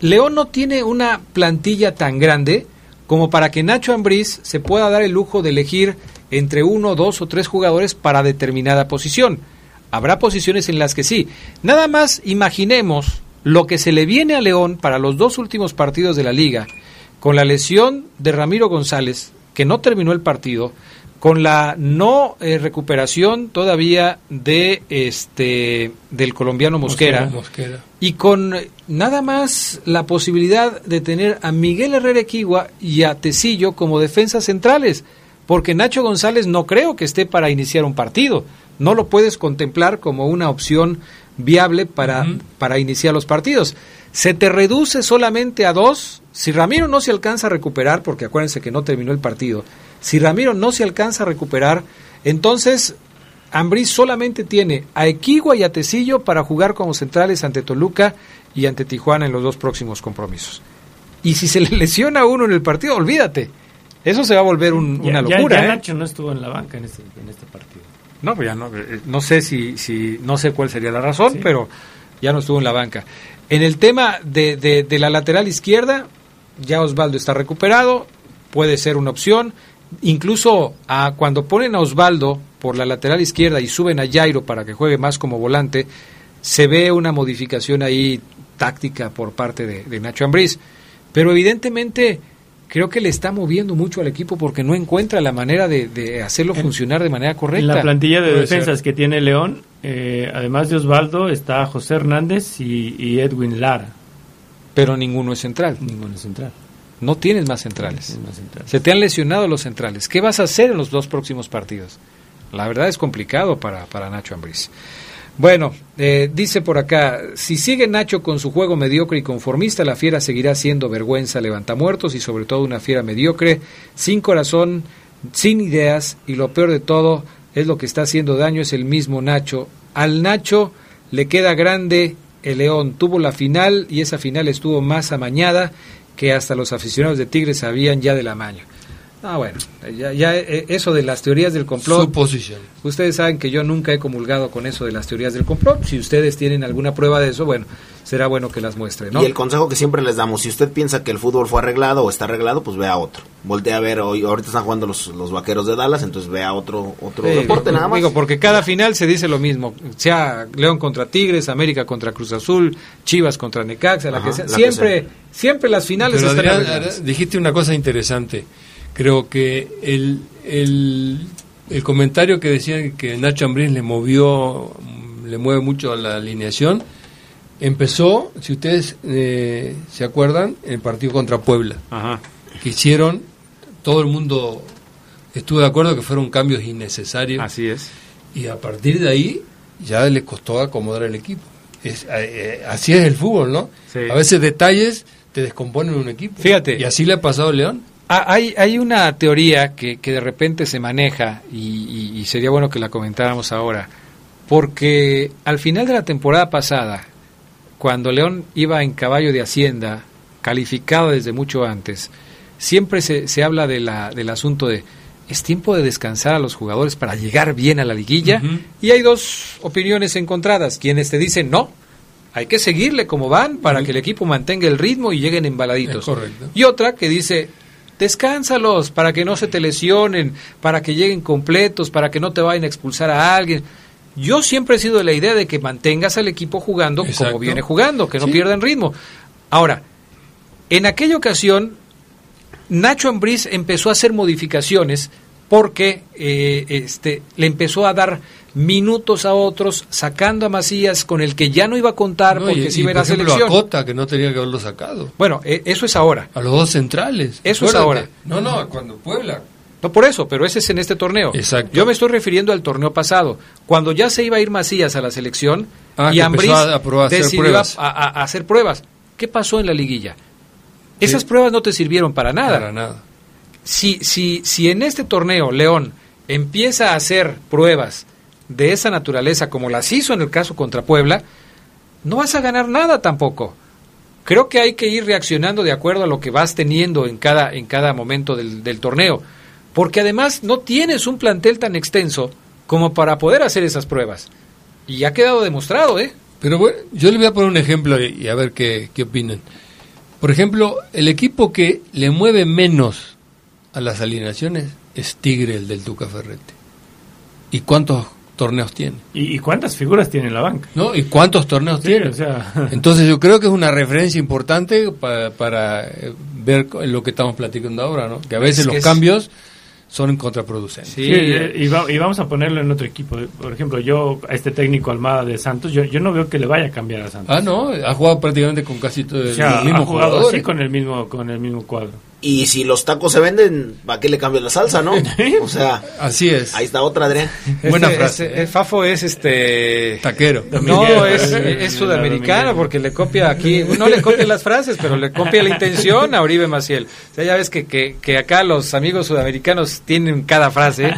León no tiene una plantilla tan grande como para que Nacho Ambriz se pueda dar el lujo de elegir entre uno, dos o tres jugadores para determinada posición. Habrá posiciones en las que sí. Nada más imaginemos lo que se le viene a León para los dos últimos partidos de la liga, con la lesión de Ramiro González, que no terminó el partido, con la no eh, recuperación todavía de este del colombiano Mosquera, Mosquera. y con nada más la posibilidad de tener a Miguel Herrera Equigua y a Tecillo como defensas centrales, porque Nacho González no creo que esté para iniciar un partido, no lo puedes contemplar como una opción viable para, para iniciar los partidos. Se te reduce solamente a dos, si Ramiro no se alcanza a recuperar, porque acuérdense que no terminó el partido, si Ramiro no se alcanza a recuperar, entonces Ambriz solamente tiene a Equigua y a Tecillo para jugar como centrales ante Toluca y ante Tijuana en los dos próximos compromisos. Y si se le lesiona a uno en el partido, olvídate. Eso se va a volver un- Ya- una ya- locura. ya ¿eh? Nacho no estuvo en la banca en este, en este partido. No, pues ya no, eh, no sé si, si, no sé cuál sería la razón, Sí. pero ya no estuvo en la banca. En el tema de, de, de la lateral izquierda, ya Osvaldo está recuperado, puede ser una opción. Incluso a, cuando ponen a Osvaldo por la lateral izquierda y suben a Jairo para que juegue más como volante, se ve una modificación ahí táctica por parte de, de Nacho Ambriz. Pero evidentemente creo que le está moviendo mucho al equipo porque no encuentra la manera de, de hacerlo funcionar de manera correcta. En la plantilla de Puede defensas ser. que tiene León, eh, además de Osvaldo, está José Hernández y, y Edwin Lara. pero ninguno es central. Ninguno es central. No tienes más centrales. Se te han lesionado los centrales. ¿Qué vas a hacer en los dos próximos partidos? La verdad es complicado para, para Nacho Ambriz. Bueno, eh, dice por acá, si sigue Nacho con su juego mediocre y conformista, la fiera seguirá siendo vergüenza, levantamuertos y sobre todo una fiera mediocre, sin corazón, sin ideas y lo peor de todo es lo que está haciendo daño es el mismo Nacho. Al Nacho le queda grande el León, tuvo la final y esa final estuvo más amañada que hasta los aficionados de Tigres sabían ya del amaño. Ah, bueno, ya, ya eh, eso de las teorías del complot. Su posición. Ustedes saben que yo nunca he comulgado con eso de las teorías del complot. Si ustedes tienen alguna prueba de eso, bueno, será bueno que las muestren, ¿no? Y el consejo que siempre les damos, si usted piensa que el fútbol fue arreglado o está arreglado, pues vea otro. Voltea a ver, hoy ahorita están jugando los, los vaqueros de Dallas, entonces vea otro otro Sí, deporte nada más. Digo, porque cada final se dice lo mismo, sea León contra Tigres, América contra Cruz Azul, Chivas contra Necaxa, la Ajá, que sea. la que siempre, sea. siempre las finales Pero están Adrián, arregladas. dijiste una cosa interesante. Creo que el, el, el comentario que decían que Nacho Ambriz le movió, le mueve mucho a la alineación, empezó, si ustedes eh, se acuerdan, en el partido contra Puebla, Ajá. que hicieron todo el mundo estuve de acuerdo que fueron cambios innecesarios. Así es. Y a partir de ahí ya le costó acomodar el equipo. Es, eh, eh, así es el fútbol, ¿no? Sí. A veces detalles te descomponen un equipo. Fíjate. Y así le ha pasado a León. Ah, Hay, hay una teoría que, que de repente se maneja y, y- y sería bueno que la comentáramos ahora, porque al final de la temporada pasada, cuando León iba en caballo de Hacienda, calificado desde mucho antes, siempre se, se habla de la, del asunto de es tiempo de descansar a los jugadores para llegar bien a la liguilla y hay dos opiniones encontradas, quienes te dicen no, hay que seguirle como van para que el equipo mantenga el ritmo y lleguen embaladitos. Y otra que dice, descánsalos para que no se te lesionen, para que lleguen completos, para que no te vayan a expulsar a alguien. Yo siempre he sido de la idea de que mantengas al equipo jugando Exacto. como viene jugando, que no Sí. pierdan ritmo. Ahora, en aquella ocasión, Nacho Ambriz empezó a hacer modificaciones porque eh, este, le empezó a dar minutos a otros, sacando a Macías con el que ya no iba a contar No, porque y- si iba a ir por a ejemplo, selección. a Cota, que no tenía que haberlo sacado. Bueno, eh, eso es ahora. A los dos centrales. Eso es ahora. No, no, cuando Puebla. No por eso, pero ese es en este torneo. Exacto. Yo me estoy refiriendo al torneo pasado, cuando ya se iba a ir Macías a la selección Ah, y Ambriz a- a probar- a hacer decidió pruebas. a, a- a hacer pruebas. ¿Qué pasó en la liguilla? Esas Sí. pruebas no te sirvieron para nada. Para nada. Si, si, si en este torneo León empieza a hacer pruebas de esa naturaleza como las hizo en el caso contra Puebla, no vas a ganar nada tampoco. Creo que hay que ir reaccionando de acuerdo a lo que vas teniendo en cada, en cada momento del, torneo. Porque además no tienes un plantel tan extenso como para poder hacer esas pruebas. Y ha quedado demostrado, ¿eh? Pero bueno, yo le voy a poner un ejemplo y, a ver qué, qué opinan. Por ejemplo, el equipo que le mueve menos a las alineaciones es Tigre, el del Tuca Ferretti. ¿Y cuántos torneos tiene? ¿Y, y cuántas figuras tiene en la banca? ¿No? ¿Y cuántos torneos Sí, tiene? o sea, Entonces yo creo que es una referencia importante pa- para eh, ver lo que estamos platicando ahora, ¿no? Que a veces Es que los es- cambios son contraproducentes. Sí, Sí, y, va- y vamos a ponerlo en otro equipo. Por ejemplo, yo, a este técnico Almada de Santos, yo, yo no veo que le vaya a cambiar a Santos. Ah, no, ha jugado prácticamente con casi todos O sea, los mismos ha jugado jugadores. así con el mismo, con el mismo cuadro. Y si los tacos se venden, ¿para qué le cambian la salsa, no? O sea, Así es. ahí está otra, Adrián. Buena Este- frase. este- el Fafo es este... Taquero. No, es, es sudamericano porque le copia aquí, no le copia las frases, pero le copia la intención a Uribe Maciel. O sea, ya ves que, que, que acá los amigos sudamericanos tienen cada frase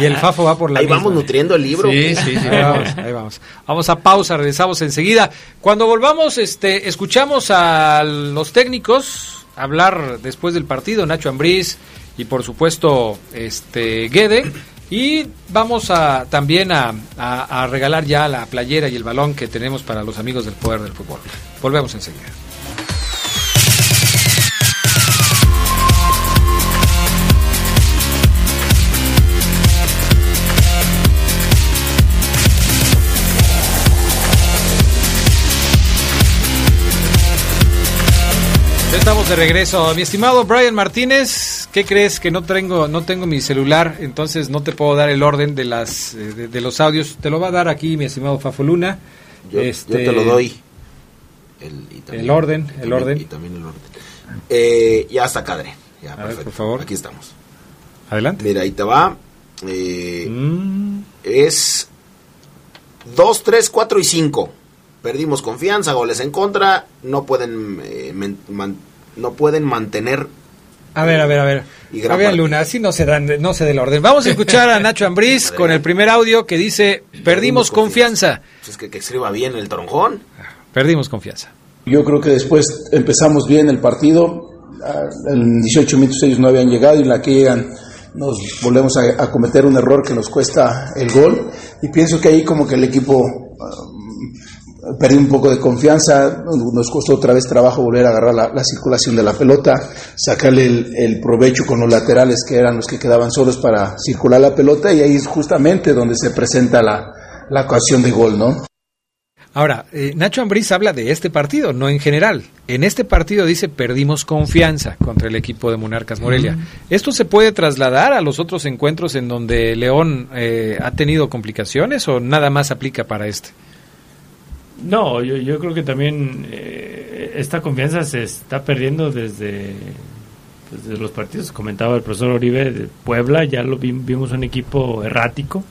y el Fafo va por la Ahí misma. vamos nutriendo el libro. Sí, sí, sí. Ahí vamos, ahí vamos. Vamos a pausa, regresamos enseguida. Cuando volvamos, este, escuchamos a los técnicos hablar después del partido, Nacho Ambriz y por supuesto este Guede. Y vamos a también a, a- a regalar ya la playera y el balón que tenemos para los amigos del poder del fútbol. Volvemos enseguida. Estamos de regreso. Mi estimado Brian Martínez, ¿qué crees que no tengo no tengo mi celular, entonces no te puedo dar el orden de las eh, de, de los audios. Te lo va a dar aquí mi estimado Fafo Luna. Yo, Este, yo te lo doy. El, y también- el orden, y el también- orden. Y también el orden. Eh, ya está, Cadre. Ya, A ver, perfecto. por favor. Aquí estamos. Adelante. Mira, ahí te va. Eh, Mm, es 2, 3, 4 y 5. Perdimos confianza, goles en contra, no pueden eh, men- man- no pueden mantener A ver, a ver, a ver. Y Fabián parte. Luna, así no se dan, no se del orden. Vamos a escuchar a Nacho Ambriz con el primer audio que dice perdimos confianza. Pues es que, que escriba bien el tronjón. Perdimos confianza. Yo creo que después empezamos bien el partido. Ah, En 18 minutos ellos no habían llegado y en la que llegan nos volvemos a, a cometer un error que nos cuesta el gol. Y pienso que ahí como que el equipo perdió un poco de confianza. Nos costó otra vez trabajo volver a agarrar la, la circulación de la pelota, sacarle el, el provecho con los laterales que eran los que quedaban solos para circular la pelota. Y ahí es justamente donde se presenta la, la ocasión de gol, ¿no? Ahora, eh, Nacho Ambriz habla de este partido, no en general. En este partido dice perdimos confianza contra el equipo de Monarcas Morelia. ¿Esto se puede trasladar a los otros encuentros en donde León eh, ha tenido complicaciones o nada más aplica para este? No, yo, yo creo que también eh, esta confianza se está perdiendo desde pues, de los partidos, comentaba el profesor Oribe de Puebla, ya lo vimos un equipo errático.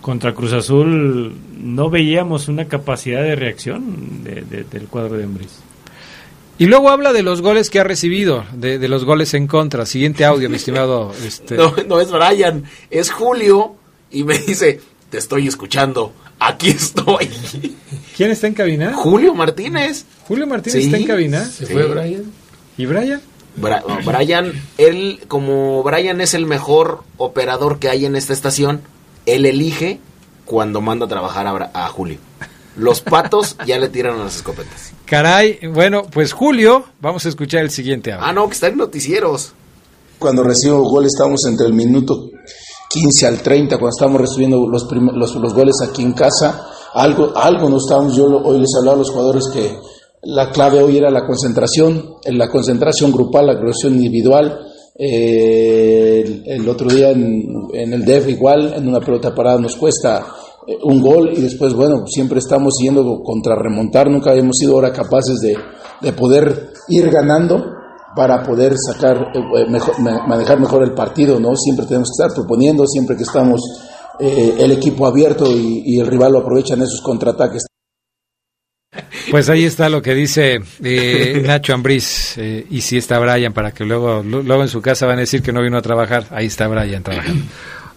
Contra Cruz Azul no veíamos una capacidad de reacción del cuadro de Ambris. Y luego habla de los goles que ha recibido, de, los goles en contra. Siguiente audio, mi estimado. Este... No, no es Brian, es Julio. Y me dice, te estoy escuchando, aquí estoy. ¿Quién está en cabina? Julio Martínez. Julio Martínez está en cabina. ¿Se fue Brian? ¿Y Brian? Brian, él, como Brian es el mejor operador que hay en esta estación, él elige cuando manda a trabajar a, Julio. Los patos ya le tiran a las escopetas. Caray, bueno, pues Julio, vamos a escuchar el siguiente Ah, no, que está en noticieros. Cuando recibo gol estamos entre el minuto 15 al 30, cuando estamos recibiendo los, los, los, goles aquí en casa. Algo, algo no estábamos, yo hoy les hablaba a los jugadores que la clave hoy era la concentración, la concentración grupal, la concentración individual. Eh, el, otro día en, el DEF igual, en una pelota parada nos cuesta eh, un gol y después, bueno, siempre estamos yendo contra remontar, nunca habíamos sido ahora capaces de, de poder ir ganando para poder sacar, eh, mejor, manejar mejor el partido, ¿no? Siempre tenemos que estar proponiendo, siempre que estamos el equipo abierto y, el rival lo aprovecha en esos contraataques. Pues ahí está lo que dice eh, Nacho Ambriz. Eh, y si está Brian, para que luego, luego en su casa van a decir que no vino a trabajar. Ahí está Brian trabajando.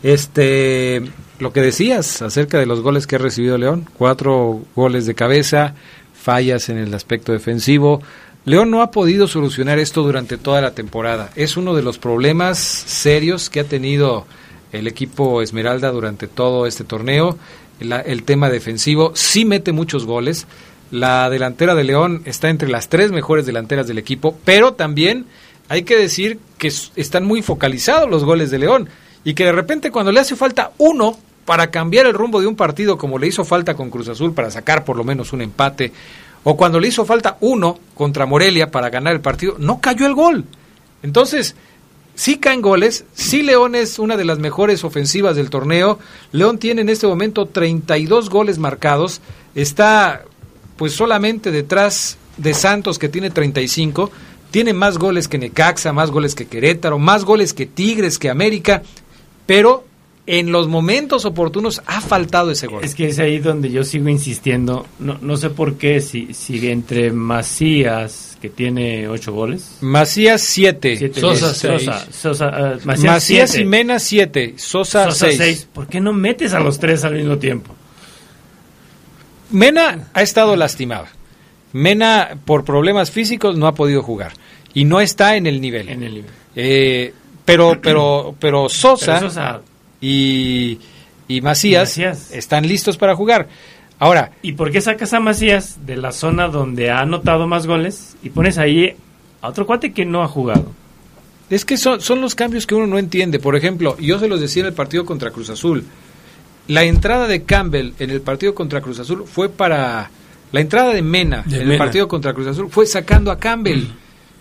Este, lo que decías acerca de los goles que ha recibido León: cuatro goles de cabeza, fallas en el aspecto defensivo. León no ha podido solucionar esto durante toda la temporada. Es uno de los problemas serios que ha tenido el equipo Esmeralda durante todo este torneo. el tema defensivo sí mete muchos goles la delantera de León está entre las tres mejores delanteras del equipo, pero también hay que decir que están muy focalizados los goles de León y que de repente cuando le hace falta uno para cambiar el rumbo de un partido como le hizo falta con Cruz Azul para sacar por lo menos un empate, o cuando le hizo falta uno contra Morelia para ganar el partido, no cayó el gol. Entonces, sí caen goles, sí León es una de las mejores ofensivas del torneo, León tiene en este momento 32 goles marcados, está pues solamente detrás de Santos, que tiene 35, tiene más goles que Necaxa, más goles que Querétaro, más goles que Tigres, que América, pero en los momentos oportunos ha faltado ese gol. Es que es ahí donde yo sigo insistiendo, no, no sé por qué, si, si entre Macías, que tiene ocho goles. Macías siete, Sosa seis. Sosa, uh, Macías, y Mena siete, Sosa, Sosa seis. ¿Por qué no metes a los tres al mismo tiempo? Mena ha estado lastimada. Mena, por problemas físicos, no ha podido jugar. Y no está en el nivel. En el nivel. Eh, pero, pero, pero Sosa, y, y Macías, están listos para jugar. Ahora. ¿Y por qué sacas a Macías de la zona donde ha anotado más goles y pones ahí a otro cuate que no ha jugado? Es que son, son los cambios que uno no entiende. Por ejemplo, yo se los decía en el partido contra Cruz Azul. La entrada de Campbell en el partido contra Cruz Azul fue para... La entrada de Mena en el partido contra Cruz Azul fue sacando a Campbell.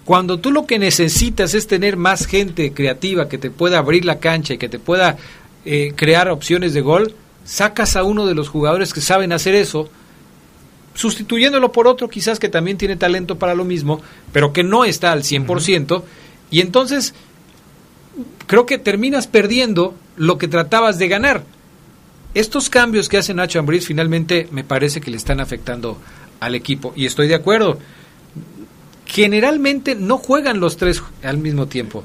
Cuando tú lo que necesitas es tener más gente creativa que te pueda abrir la cancha y que te pueda eh, crear opciones de gol, sacas a uno de los jugadores que saben hacer eso, sustituyéndolo por otro quizás que también tiene talento para lo mismo, pero que no está al 100%, y entonces creo que terminas perdiendo lo que tratabas de ganar estos cambios que hace Nacho Ambriz finalmente me parece que le están afectando al equipo y estoy de acuerdo. Generalmente no juegan los tres al mismo tiempo.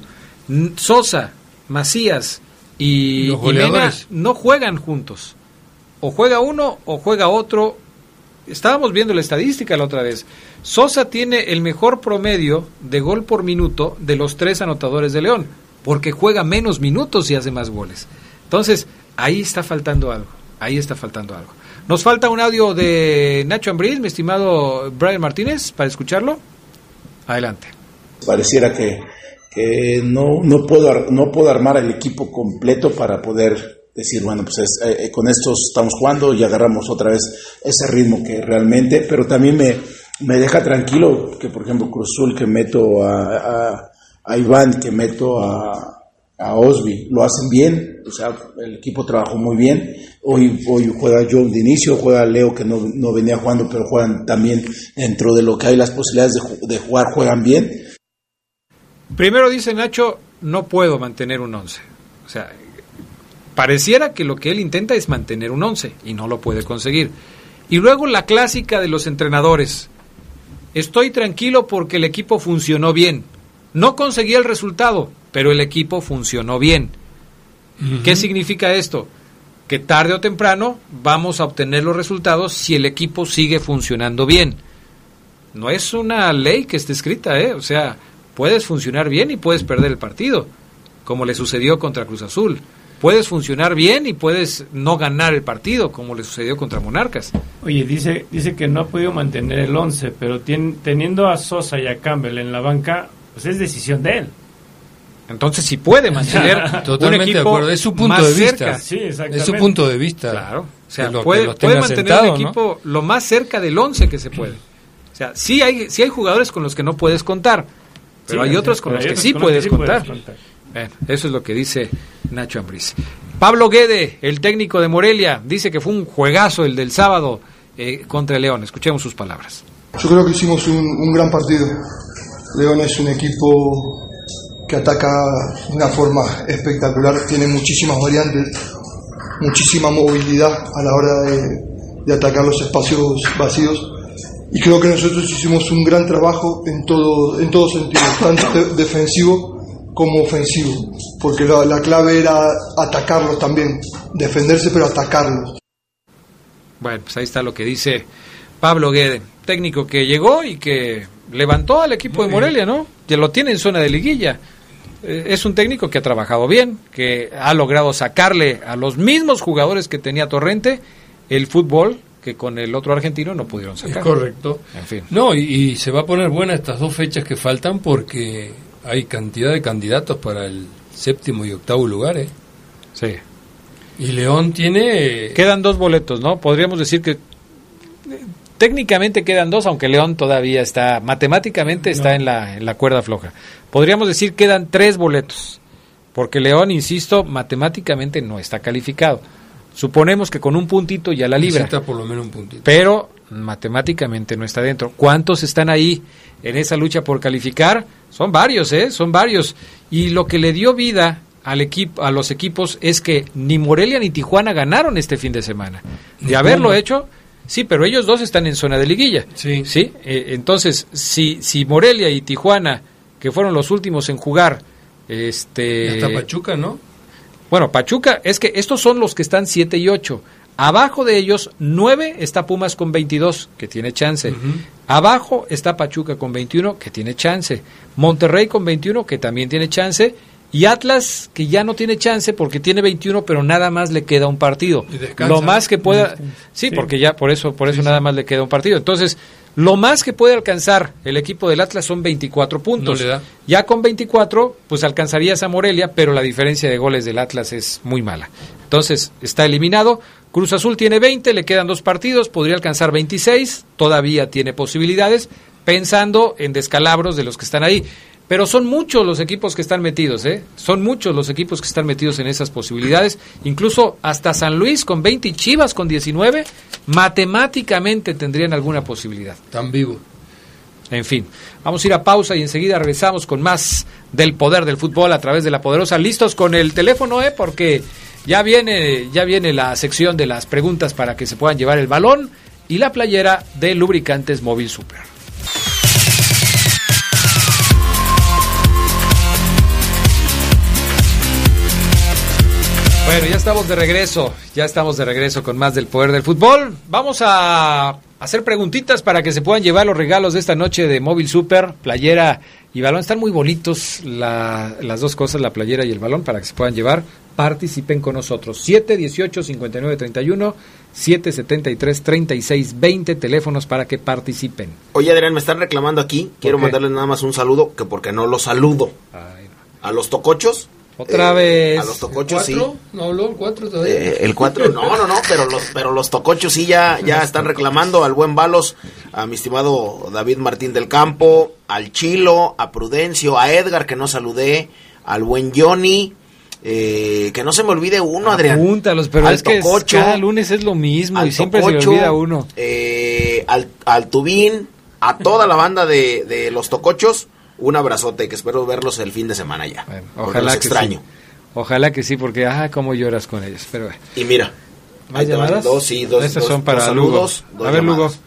Sosa, Macías y, Mena no juegan juntos. O juega uno o juega otro. Estábamos viendo la estadística la otra vez. Sosa tiene el mejor promedio de gol por minuto de los tres anotadores de León, porque juega menos minutos y hace más goles. Entonces, ahí está faltando algo, ahí está faltando algo. Nos falta un audio de Nacho Ambriz, mi estimado Brian Martínez, para escucharlo. Adelante. Pareciera que, no, no, puedo, no puedo armar el equipo completo para poder decir, bueno, pues eh, eh, con estos estamos jugando y agarramos otra vez ese ritmo que realmente, pero también me, me deja tranquilo que, por ejemplo, Cruzul, que meto a, a Iván, que meto a, Osby, lo hacen bien, o sea, el equipo trabajó muy bien. Hoy, hoy juega John de inicio, juega Leo que no, no, venía jugando, pero juegan también dentro de lo que hay las posibilidades de, de jugar, juegan bien. Primero dice Nacho, no puedo mantener un 11. O sea, pareciera que lo que él intenta es mantener un 11 y no lo puede conseguir. Y luego la clásica de los entrenadores. Estoy tranquilo porque el equipo funcionó bien. No conseguí el resultado, pero el equipo funcionó bien. ¿Qué significa esto? Que tarde o temprano vamos a obtener los resultados si el equipo sigue funcionando bien. No es una ley que esté escrita, ¿eh? O sea, puedes funcionar bien y puedes perder el partido, como le sucedió contra Cruz Azul. Puedes funcionar bien y puedes no ganar el partido, como le sucedió contra Monarcas. Oye, dice, dice que no ha podido mantener el 11, pero teniendo a Sosa y a Campbell en la banca, pues es decisión de él. Entonces, si puede mantener un Totalmente de acuerdo. Es su punto de vista. cerca. Sí, exactamente. Es su punto de vista. Claro. O sea, lo- puede, mantener sentado, un ¿no? equipo lo más cerca del 11 que se puede. O sea, sí hay, sí hay jugadores con los que no puedes contar, pero Sí, hay otros con los que sí puedes contar. Bueno, eso es lo que dice Nacho Ambriz. Pablo Guede, el técnico de Morelia, dice que fue un juegazo el del sábado eh, contra el León. Escuchemos sus palabras. Yo creo que hicimos un, un gran partido. León es un equipo que ataca de una forma espectacular, tiene muchísimas variantes, muchísima movilidad a la hora de, de atacar los espacios vacíos. Y creo que nosotros hicimos un gran trabajo en todo, en todo sentido, tanto de- defensivo como ofensivo, porque la, la clave era atacarlos también, defenderse pero atacarlos. Bueno, pues ahí está lo que dice Pablo Guede, técnico que llegó y que levantó al equipo de Morelia, ¿no? Ya lo tiene en zona de liguilla. Eh, Es un técnico que ha trabajado bien, que ha logrado sacarle a los mismos jugadores que tenía Torrente el fútbol que con el otro argentino no pudieron Es sacar. correcto. En fin. No, y, y se va a poner buena estas dos fechas que faltan porque hay cantidad de candidatos para el séptimo y octavo lugar, ¿eh? Sí. Y León tiene... Quedan dos boletos, ¿no? Podríamos decir que técnicamente quedan dos, aunque León todavía está, matemáticamente está en, la, en la cuerda floja. Podríamos decir quedan tres boletos, porque León, insisto, matemáticamente no está calificado. Suponemos que con un puntito ya la libra, Necesita por lo menos un puntito. pero matemáticamente no está dentro. ¿Cuántos están ahí en esa lucha por calificar? Son varios, ¿eh? Son varios. Y lo que le dio vida al equipo, a los equipos es que ni Morelia ni Tijuana ganaron este fin de semana. De haberlo hecho, sí, pero ellos dos están en zona de liguilla. Sí. ¿sí? Eh, entonces, si, si Morelia y Tijuana, que fueron los últimos en jugar, este... Hasta Pachuca, ¿no? Bueno, Pachuca, es que estos son los que están 7 y 8. Abajo de ellos, 9 está Pumas con 22, que tiene chance. Abajo está Pachuca con 21, que tiene chance. Monterrey con 21, que también tiene chance. Y Atlas, que ya no tiene chance porque tiene 21, pero nada más le queda un partido. Y Lo más que pueda... Sí, porque ya por eso, por eso nada más le queda un partido. Entonces, lo más que puede alcanzar el equipo del Atlas son 24 puntos. No le da. Ya con 24, pues alcanzarías a Morelia, pero la diferencia de goles del Atlas es muy mala. Entonces, está eliminado. Cruz Azul tiene 20, le quedan dos partidos, podría alcanzar 26, todavía tiene posibilidades, pensando en descalabros de los que están ahí. Pero son muchos los equipos que están metidos, ¿eh? Son muchos los equipos que están metidos en esas posibilidades. Incluso hasta San Luis con 20 y Chivas con 19, matemáticamente tendrían alguna posibilidad. Tan vivo. En fin, vamos a ir a pausa y enseguida regresamos con más del poder del fútbol a través de la poderosa. Listos con el teléfono, ¿eh? Porque ya viene, ya viene la sección de las preguntas para que se puedan llevar el balón y la playera de lubricantes móvil super. Bueno, ya estamos de regreso, ya estamos de regreso con más del poder del fútbol. Vamos a hacer preguntitas para que se puedan llevar los regalos de esta noche de Móvil Super, playera y balón. Están muy bonitos la- las dos cosas, la playera y el balón, para que se puedan llevar. Participen con nosotros. 7 18 59 31 7 73 36 20 teléfonos para que participen. Oye, Adrián, me están reclamando aquí. Quiero mandarles nada más un saludo, que porque no los saludo. A los tocochos. Otra eh, vez. A los tocochos, sí. ¿Cuatro? ¿No habló el cuatro todavía? Eh, el 4, no, no, no, pero los, pero los tocochos sí ya, ya están reclamando al buen Balos, a mi estimado David Martín del Campo, al Chilo, a Prudencio, a Edgar que no saludé, al buen Johnny, eh, que no se me olvide uno, Adrián. Apúntalos, pero Al es que es- Tococho, cada lunes es lo mismo y siempre se olvida uno. eh, al, al Tubín, a toda la banda de, de los tocochos, Un abrazote, que espero verlos el fin de semana ya. Bueno, ojalá los que extraño. sí. Ojalá que sí, porque, ah, cómo lloras con ellos. Pero bueno. Y mira, ¿Más ahí te van llamadas? dos, sí, dos, Estas dos- son para dos saludos, Lugo. dos A ver, Lugo. llamadas.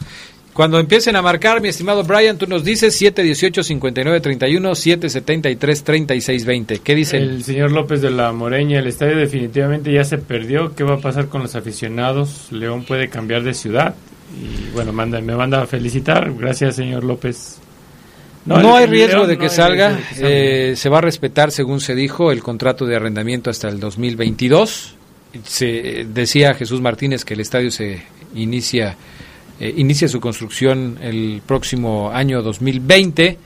Cuando empiecen a marcar, mi estimado Brian, tú nos dices 718 59 31 773 36 20. ¿Qué dicen? El señor López de la Moreña, el estadio definitivamente ya se perdió. ¿Qué va a pasar con los aficionados? León puede cambiar de ciudad. Y bueno, manda, me manda a felicitar. Gracias, señor López. No, hay riesgo de que salga. riesgo de que salga. Eh, se va a respetar, según se dijo, el contrato de arrendamiento hasta el 2022. Se decía Jesús Martínez que el estadio se inicia eh, inicia su construcción el próximo año 2020.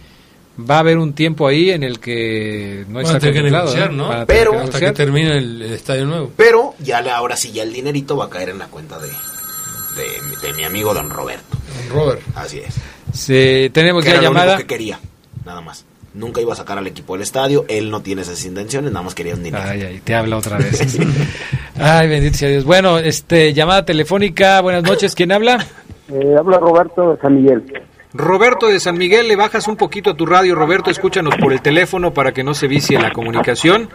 Va a haber un tiempo ahí en el que no está que negociar, ¿eh? ¿no? Pero- que Hasta que termine el, el estadio nuevo. Pero ya le- ahora sí, ya el dinerito va a caer en la cuenta de, de, de mi amigo don Roberto. Robert. Así es. Se- tenemos Que ya era lo único llamada. que quería, nada más. Nunca iba a sacar al equipo del estadio, él no tiene esas intenciones, nada más quería un dinero. Ay, ay, te habla otra vez. Ay, bendito sea Dios. Bueno, este, llamada telefónica. Buenas noches. ¿Quién habla? Eh, habla Roberto de San Miguel. Roberto de San Miguel, le bajas un poquito a tu radio, Roberto, escúchanos por el teléfono para que no se vicie la comunicación.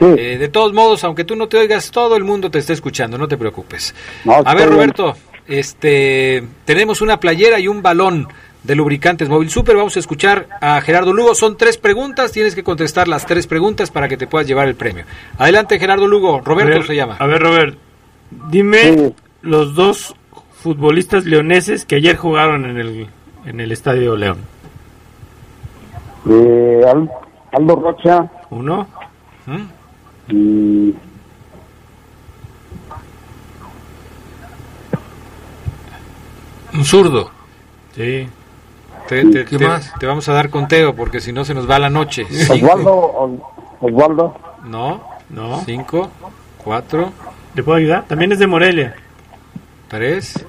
Eh, de todos modos, aunque tú no te oigas, todo el mundo te está escuchando, no te preocupes. No, a ver, bien. Roberto, este, tenemos una playera y un balón de lubricantes Móvil Super. Vamos a escuchar a Gerardo Lugo. Son tres preguntas, tienes que contestar las tres preguntas para que te puedas llevar el premio. Adelante, Gerardo Lugo. Roberto ver, se llama. A ver, Robert, dime los dos futbolistas leoneses que ayer jugaron en el, en el Estadio León. Eh, Al- Aldo Rocha Uno, y Un zurdo. Sí. Te, te- ¿Qué te- más? te vamos a dar conteo porque si no se nos va la noche. Osvaldo, Os- Osvaldo, No, no. cinco, cuatro, ¿Le puedo ayudar? También es de Morelia. tres,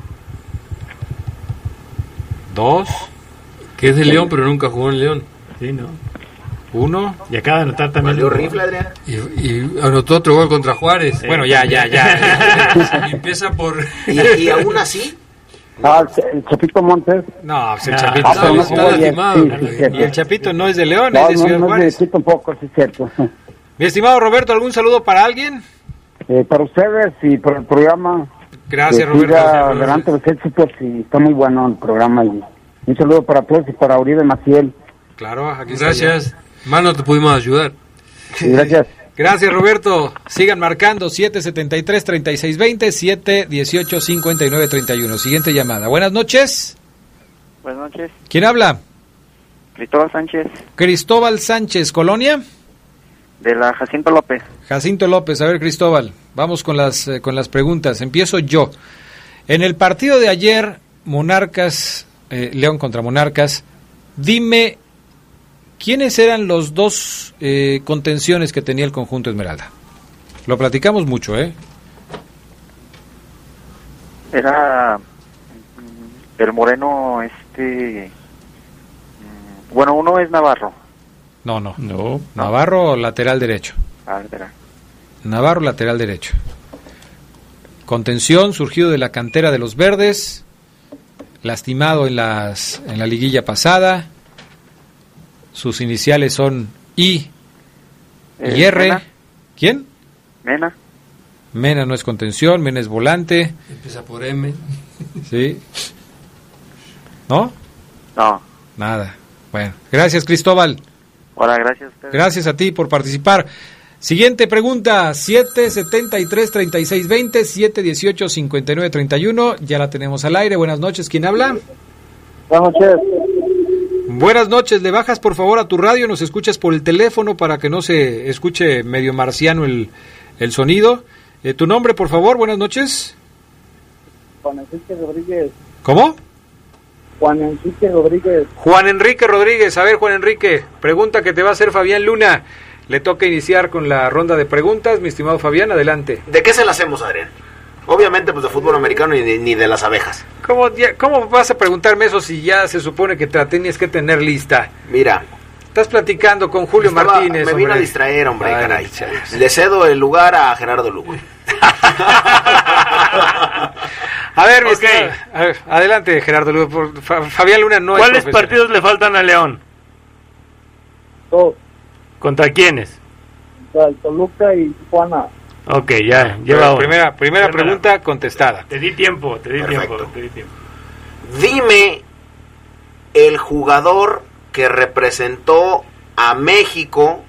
dos, Que es de León, pero nunca jugó en León. Sí, ¿no? uno. Y acaba de anotar también. Valió rifle, Adrián. Y, y anotó otro gol contra Juárez. Bueno, ya, ya, ya. Empieza por. Y, y aún así, ah, el Ch- el Chapito Montes. No, el Ah, Chapito Ah, no es- ayer. lastimado. Sí, sí, cierto. Y el Chapito no es de León, No, es de no, Ciudad no es de Juárez. Chito un poco, sí, cierto. Mi estimado Roberto, ¿algún saludo para alguien? Eh, para ustedes y por el programa. Gracias, que Roberto. siga adelante los éxitos y está muy bueno el programa. Y un saludo para todos y para Uribe Maciel. Claro, aquí está Gracias. Más no te pudimos ayudar. Gracias. Gracias, Roberto. Sigan marcando 773-3620, 718-5931. Siguiente llamada. Buenas noches. Buenas noches, ¿Quién habla? Cristóbal Sánchez, Cristóbal Sánchez, Colonia. de la Jacinto López. Jacinto López, a ver Cristóbal, vamos con las, eh, con las preguntas. Empiezo yo. En el partido de ayer, Monarcas, eh, León contra Monarcas, dime quiénes eran los dos eh, contenciones que tenía el conjunto Esmeralda. Lo platicamos mucho, ¿eh? Era mm, el moreno, este. mm, Bueno, uno es Navarro. No, no. No. Navarro, lateral derecho. Ah. Navarro, lateral derecho. Contención, surgido de la cantera de los verdes, lastimado en, las, en la liguilla pasada. Sus iniciales son I y Eh, R. Mena. ¿Quién? Mena. Mena no es contención, Mena es volante. Empieza por M. ¿Sí? ¿No? No. Nada. Bueno, gracias Cristóbal. Hola, gracias a ustedes. Gracias a ti por participar. Siguiente pregunta, 773-3620, 718-5931. Ya la tenemos al aire. Buenas noches, ¿quién habla? Buenas noches. Buenas noches, le bajas por favor a tu radio, nos escuchas por el teléfono para que no se escuche medio marciano el, el sonido. Eh, ¿Tu nombre, por favor? Buenas noches. Juan Enrique Rodríguez. ¿Cómo? Juan Enrique Rodríguez. Juan Enrique Rodríguez. A ver, Juan Enrique, pregunta que te va a hacer Fabián Luna. Le toca iniciar con la ronda de preguntas, mi estimado Fabián, adelante. ¿de qué se la hacemos, Adrián? Obviamente, pues de fútbol americano ni de, ni de las abejas. ¿Cómo, ya- ¿Cómo vas a preguntarme eso si ya se supone que te la tenías que tener lista? Mira, Estás platicando con Julio estaba- Martínez. me vino hombre. a distraer, hombre, Ay, caray. Le cedo el lugar a Gerardo Lugo. A ver, mi Ok. estimado- a ver, adelante, Gerardo. Lugo, Fabián Luna no ¿Cuáles es partidos le faltan a León? Dos. ¿Contra quiénes? Contra el Toluca y Tijuana. Ok, ya, lleva primera, primera pregunta contestada. Te di tiempo, te di Perfecto. tiempo, te di tiempo. Dime el jugador que representó a México.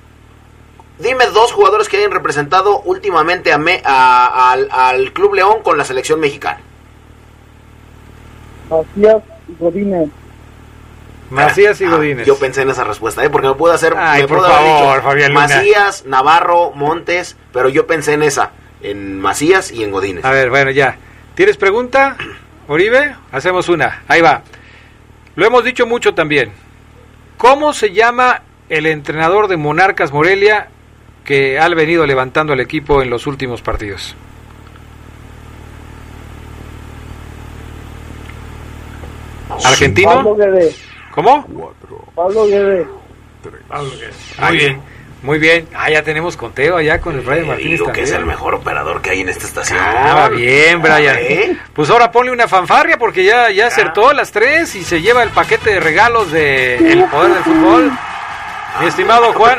Dime dos jugadores que hayan representado últimamente a Me- a- al, al Club León con la selección mexicana. Macías Godínez. Macías y Ah, Godínez. Yo pensé en esa respuesta, ¿eh? porque me pudo hacer. Ay, me por favor, dicho Fabián Luna. Macías, Navarro, Montes, pero yo pensé en esa, en Macías y en Godínez. A ver, bueno, ya. ¿Tienes pregunta, Oribe? Hacemos una. Ahí va. Lo hemos dicho mucho también. ¿Cómo se llama el entrenador de Monarcas Morelia que ha venido levantando al equipo en los últimos partidos? ¿Argentino? ¿Cómo? Pablo Guede. Muy bien. Muy bien. Ah, ya tenemos conteo allá con el Brian Martínez digo que es el mejor operador que hay en esta estación. Ah, bien, Brian. ¿Eh? Pues ahora ponle una fanfarria porque ya, ya acertó a las tres y se lleva el paquete de regalos de El Poder del Fútbol. Mi estimado Juan.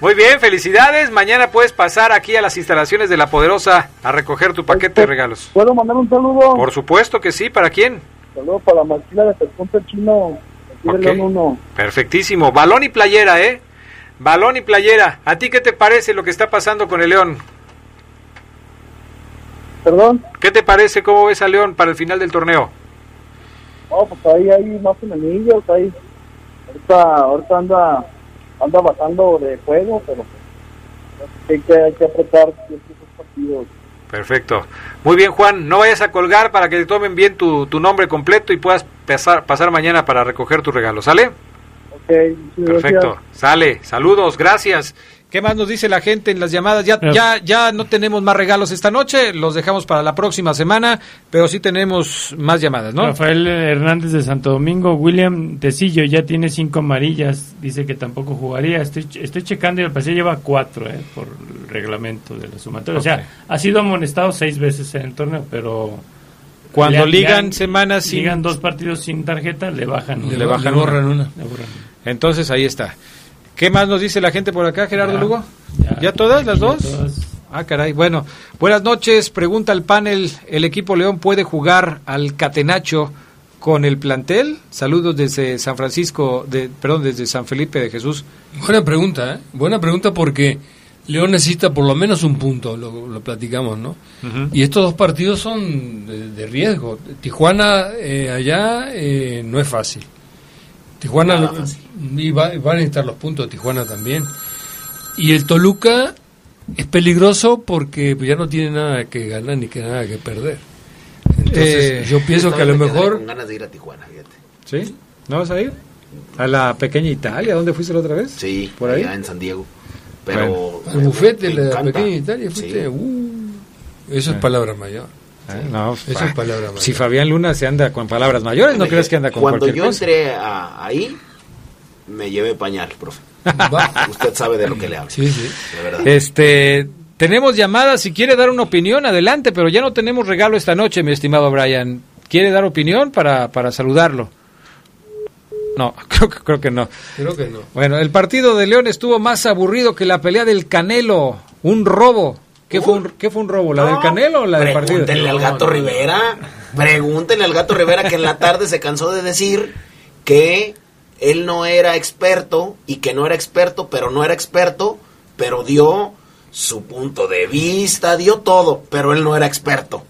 Muy bien, felicidades. Mañana puedes pasar aquí a las instalaciones de La Poderosa a recoger tu paquete de regalos. ¿Puedo mandar un saludo? Por supuesto que sí, ¿para quién? Saludo para la maquila de Pespunta Chino. Aquí de Ok. León 1. Perfectísimo. Balón y playera, ¿eh? Balón y playera. ¿A ti qué te parece lo que está pasando con el León? ¿Perdón? ¿Qué te parece? ¿Cómo ves a León para el final del torneo? No, pues ahí hay más enemigos, ahí. Ahorita, ahorita anda, anda bajando de juego, pero hay que, hay que apretar estos partidos. Perfecto. Muy bien, Juan. No vayas a colgar para que te tomen bien tu, tu nombre completo y puedas pasar, pasar mañana para recoger tu regalo. ¿Sale? Ok, Perfecto. gracias. Sale. Saludos. Gracias. ¿Qué más nos dice la gente en las llamadas? Ya, ya, ya no tenemos más regalos esta noche. Los dejamos para la próxima semana, pero sí tenemos más llamadas, ¿no? Rafael Hernández de Santo Domingo, William Tecillo ya tiene cinco amarillas, dice que tampoco jugaría. Estoy, estoy checando y el pasillo lleva cuatro eh, por el reglamento de la sumatoria. O sea, ha sido amonestado seis veces en el torneo, pero Cuando le- ligan le- semanas sin- ligan dos partidos sin tarjeta, le bajan. Le bajan le una. borran una. Le borran. Entonces ahí está. ¿Qué más nos dice la gente por acá, Gerardo Ya, Lugo? ya. ¿Ya todas las dos? todas. Ah, caray. Bueno, buenas noches. Pregunta el panel, ¿el equipo León puede jugar al Catenacho con el plantel? Saludos desde San Francisco, de, perdón, desde San Felipe de Jesús. Buena pregunta, ¿eh? Buena pregunta porque León necesita por lo menos un punto, lo, lo platicamos, ¿no? Y estos dos partidos son de, de riesgo. Tijuana eh, allá eh, no es fácil. Tijuana y va, y van a necesitar los puntos de Tijuana también. Y el Toluca es peligroso porque ya no tiene nada que ganar ni que nada que perder. Entonces Eh, yo pienso que a lo mejor Con ganas de ir a Tijuana, fíjate. ¿Sí? ¿No vas a ir? ¿A la pequeña Italia? ¿Dónde fuiste la otra vez? Sí, ¿Por ahí? allá en San Diego. Pero. Bueno. al bufete de la pequeña Italia fuiste. Sí. uh, eso es palabra mayor. Ah, no, Eso fa- es palabra mayor. Si Fabián Luna se anda con palabras mayores, no creas que anda con Cuando yo cosa. entré a- ahí, me llevé pañal, profe. Usted sabe de lo que le hablo. Sí, sí. De verdad. Este, tenemos llamadas, si quiere dar una opinión, adelante, pero ya no tenemos regalo esta noche, mi estimado Brian. ¿Quiere dar opinión para, para saludarlo? No, creo, que- creo que no. Creo que no. Bueno, el partido de León estuvo más aburrido que la pelea del Canelo, un robo. ¿Qué, fue, un, qué fue un robo? ¿La del Canelo o la del partido? Pregúntenle al gato Rivera. Pregúntenle al gato Rivera que en la tarde se cansó de decir que él no era experto y que no era experto, pero no era experto, pero dio su punto de vista, dio todo, pero él no era experto.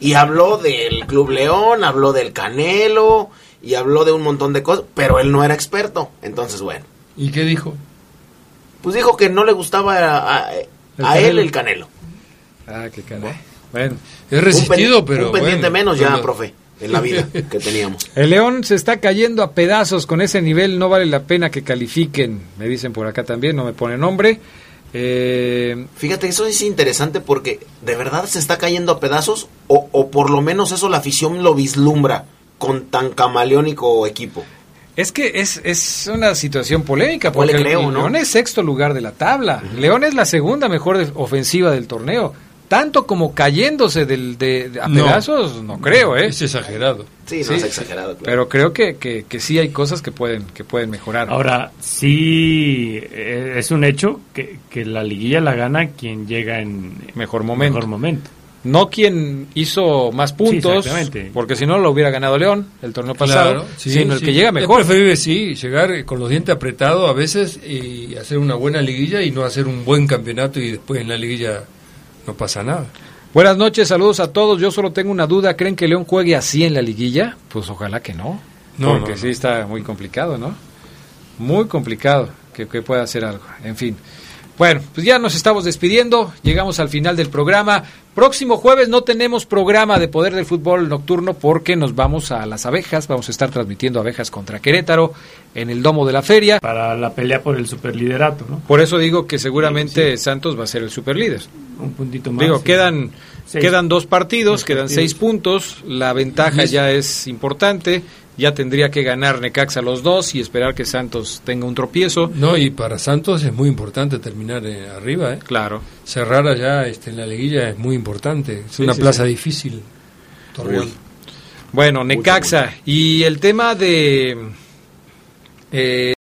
Y habló del Club León, habló del Canelo y habló de un montón de cosas, pero él no era experto. Entonces, bueno, ¿Y qué dijo? pues dijo que no le gustaba a, a- El a él Canelo. el Canelo. Ah, qué carajo. Bueno. Es resistido, un, pero. un pendiente bueno, menos ya, bueno. profe, en la vida que teníamos. El León se está cayendo a pedazos con ese nivel, no vale la pena que califiquen, me dicen por acá también, no me pone nombre. Eh, Fíjate, eso es interesante porque de verdad se está cayendo a pedazos o, o por lo menos eso la afición lo vislumbra con tan camaleónico equipo. Es que es, es una situación polémica, porque le creo, el ¿no? León es sexto lugar de la tabla, León es la segunda mejor de- ofensiva del torneo, tanto como cayéndose del, de, de- a No. pedazos, no creo, ¿eh? Es exagerado. Sí, no es exagerado. claro. Pero creo que, que, que sí hay cosas que pueden, que pueden mejorar. Ahora, sí eh, es un hecho que, que la liguilla la gana quien llega en Mejor momento. mejor momento. No quien hizo más puntos, porque si no lo hubiera ganado León el torneo pasado, Claro, sí, sino el sí. que llega Es mejor. preferible, sí, llegar con los dientes apretados a veces y hacer una buena liguilla y no hacer un buen campeonato y después en la liguilla no pasa nada. Buenas noches, saludos a todos. Yo solo tengo una duda. ¿Creen que León juegue así en la liguilla? Pues ojalá que no. No, porque no, sí está muy complicado, ¿no? Muy complicado que, que pueda hacer algo. En fin. Bueno, pues ya nos estamos despidiendo. Llegamos al final del programa. Próximo jueves no tenemos programa de Poder del Fútbol Nocturno porque nos vamos a las abejas. Vamos a estar transmitiendo abejas contra Querétaro en el domo de la feria. Para la pelea por el superliderato, ¿no? Por eso digo que seguramente Santos va a ser el superlíder. Un puntito más. Digo, sí. quedan, Seis. quedan dos partidos, Dos quedan partidos. seis puntos, la ventaja ya es importante, ya tendría que ganar Necaxa los dos y esperar que Santos tenga un tropiezo. No, y para Santos es muy importante terminar eh, arriba, ¿eh? Claro. Cerrar allá este, en la liguilla es muy importante. Es Sí, una sí, plaza sí. difícil. Torreón. Bueno, Necaxa. Y el tema de... eh,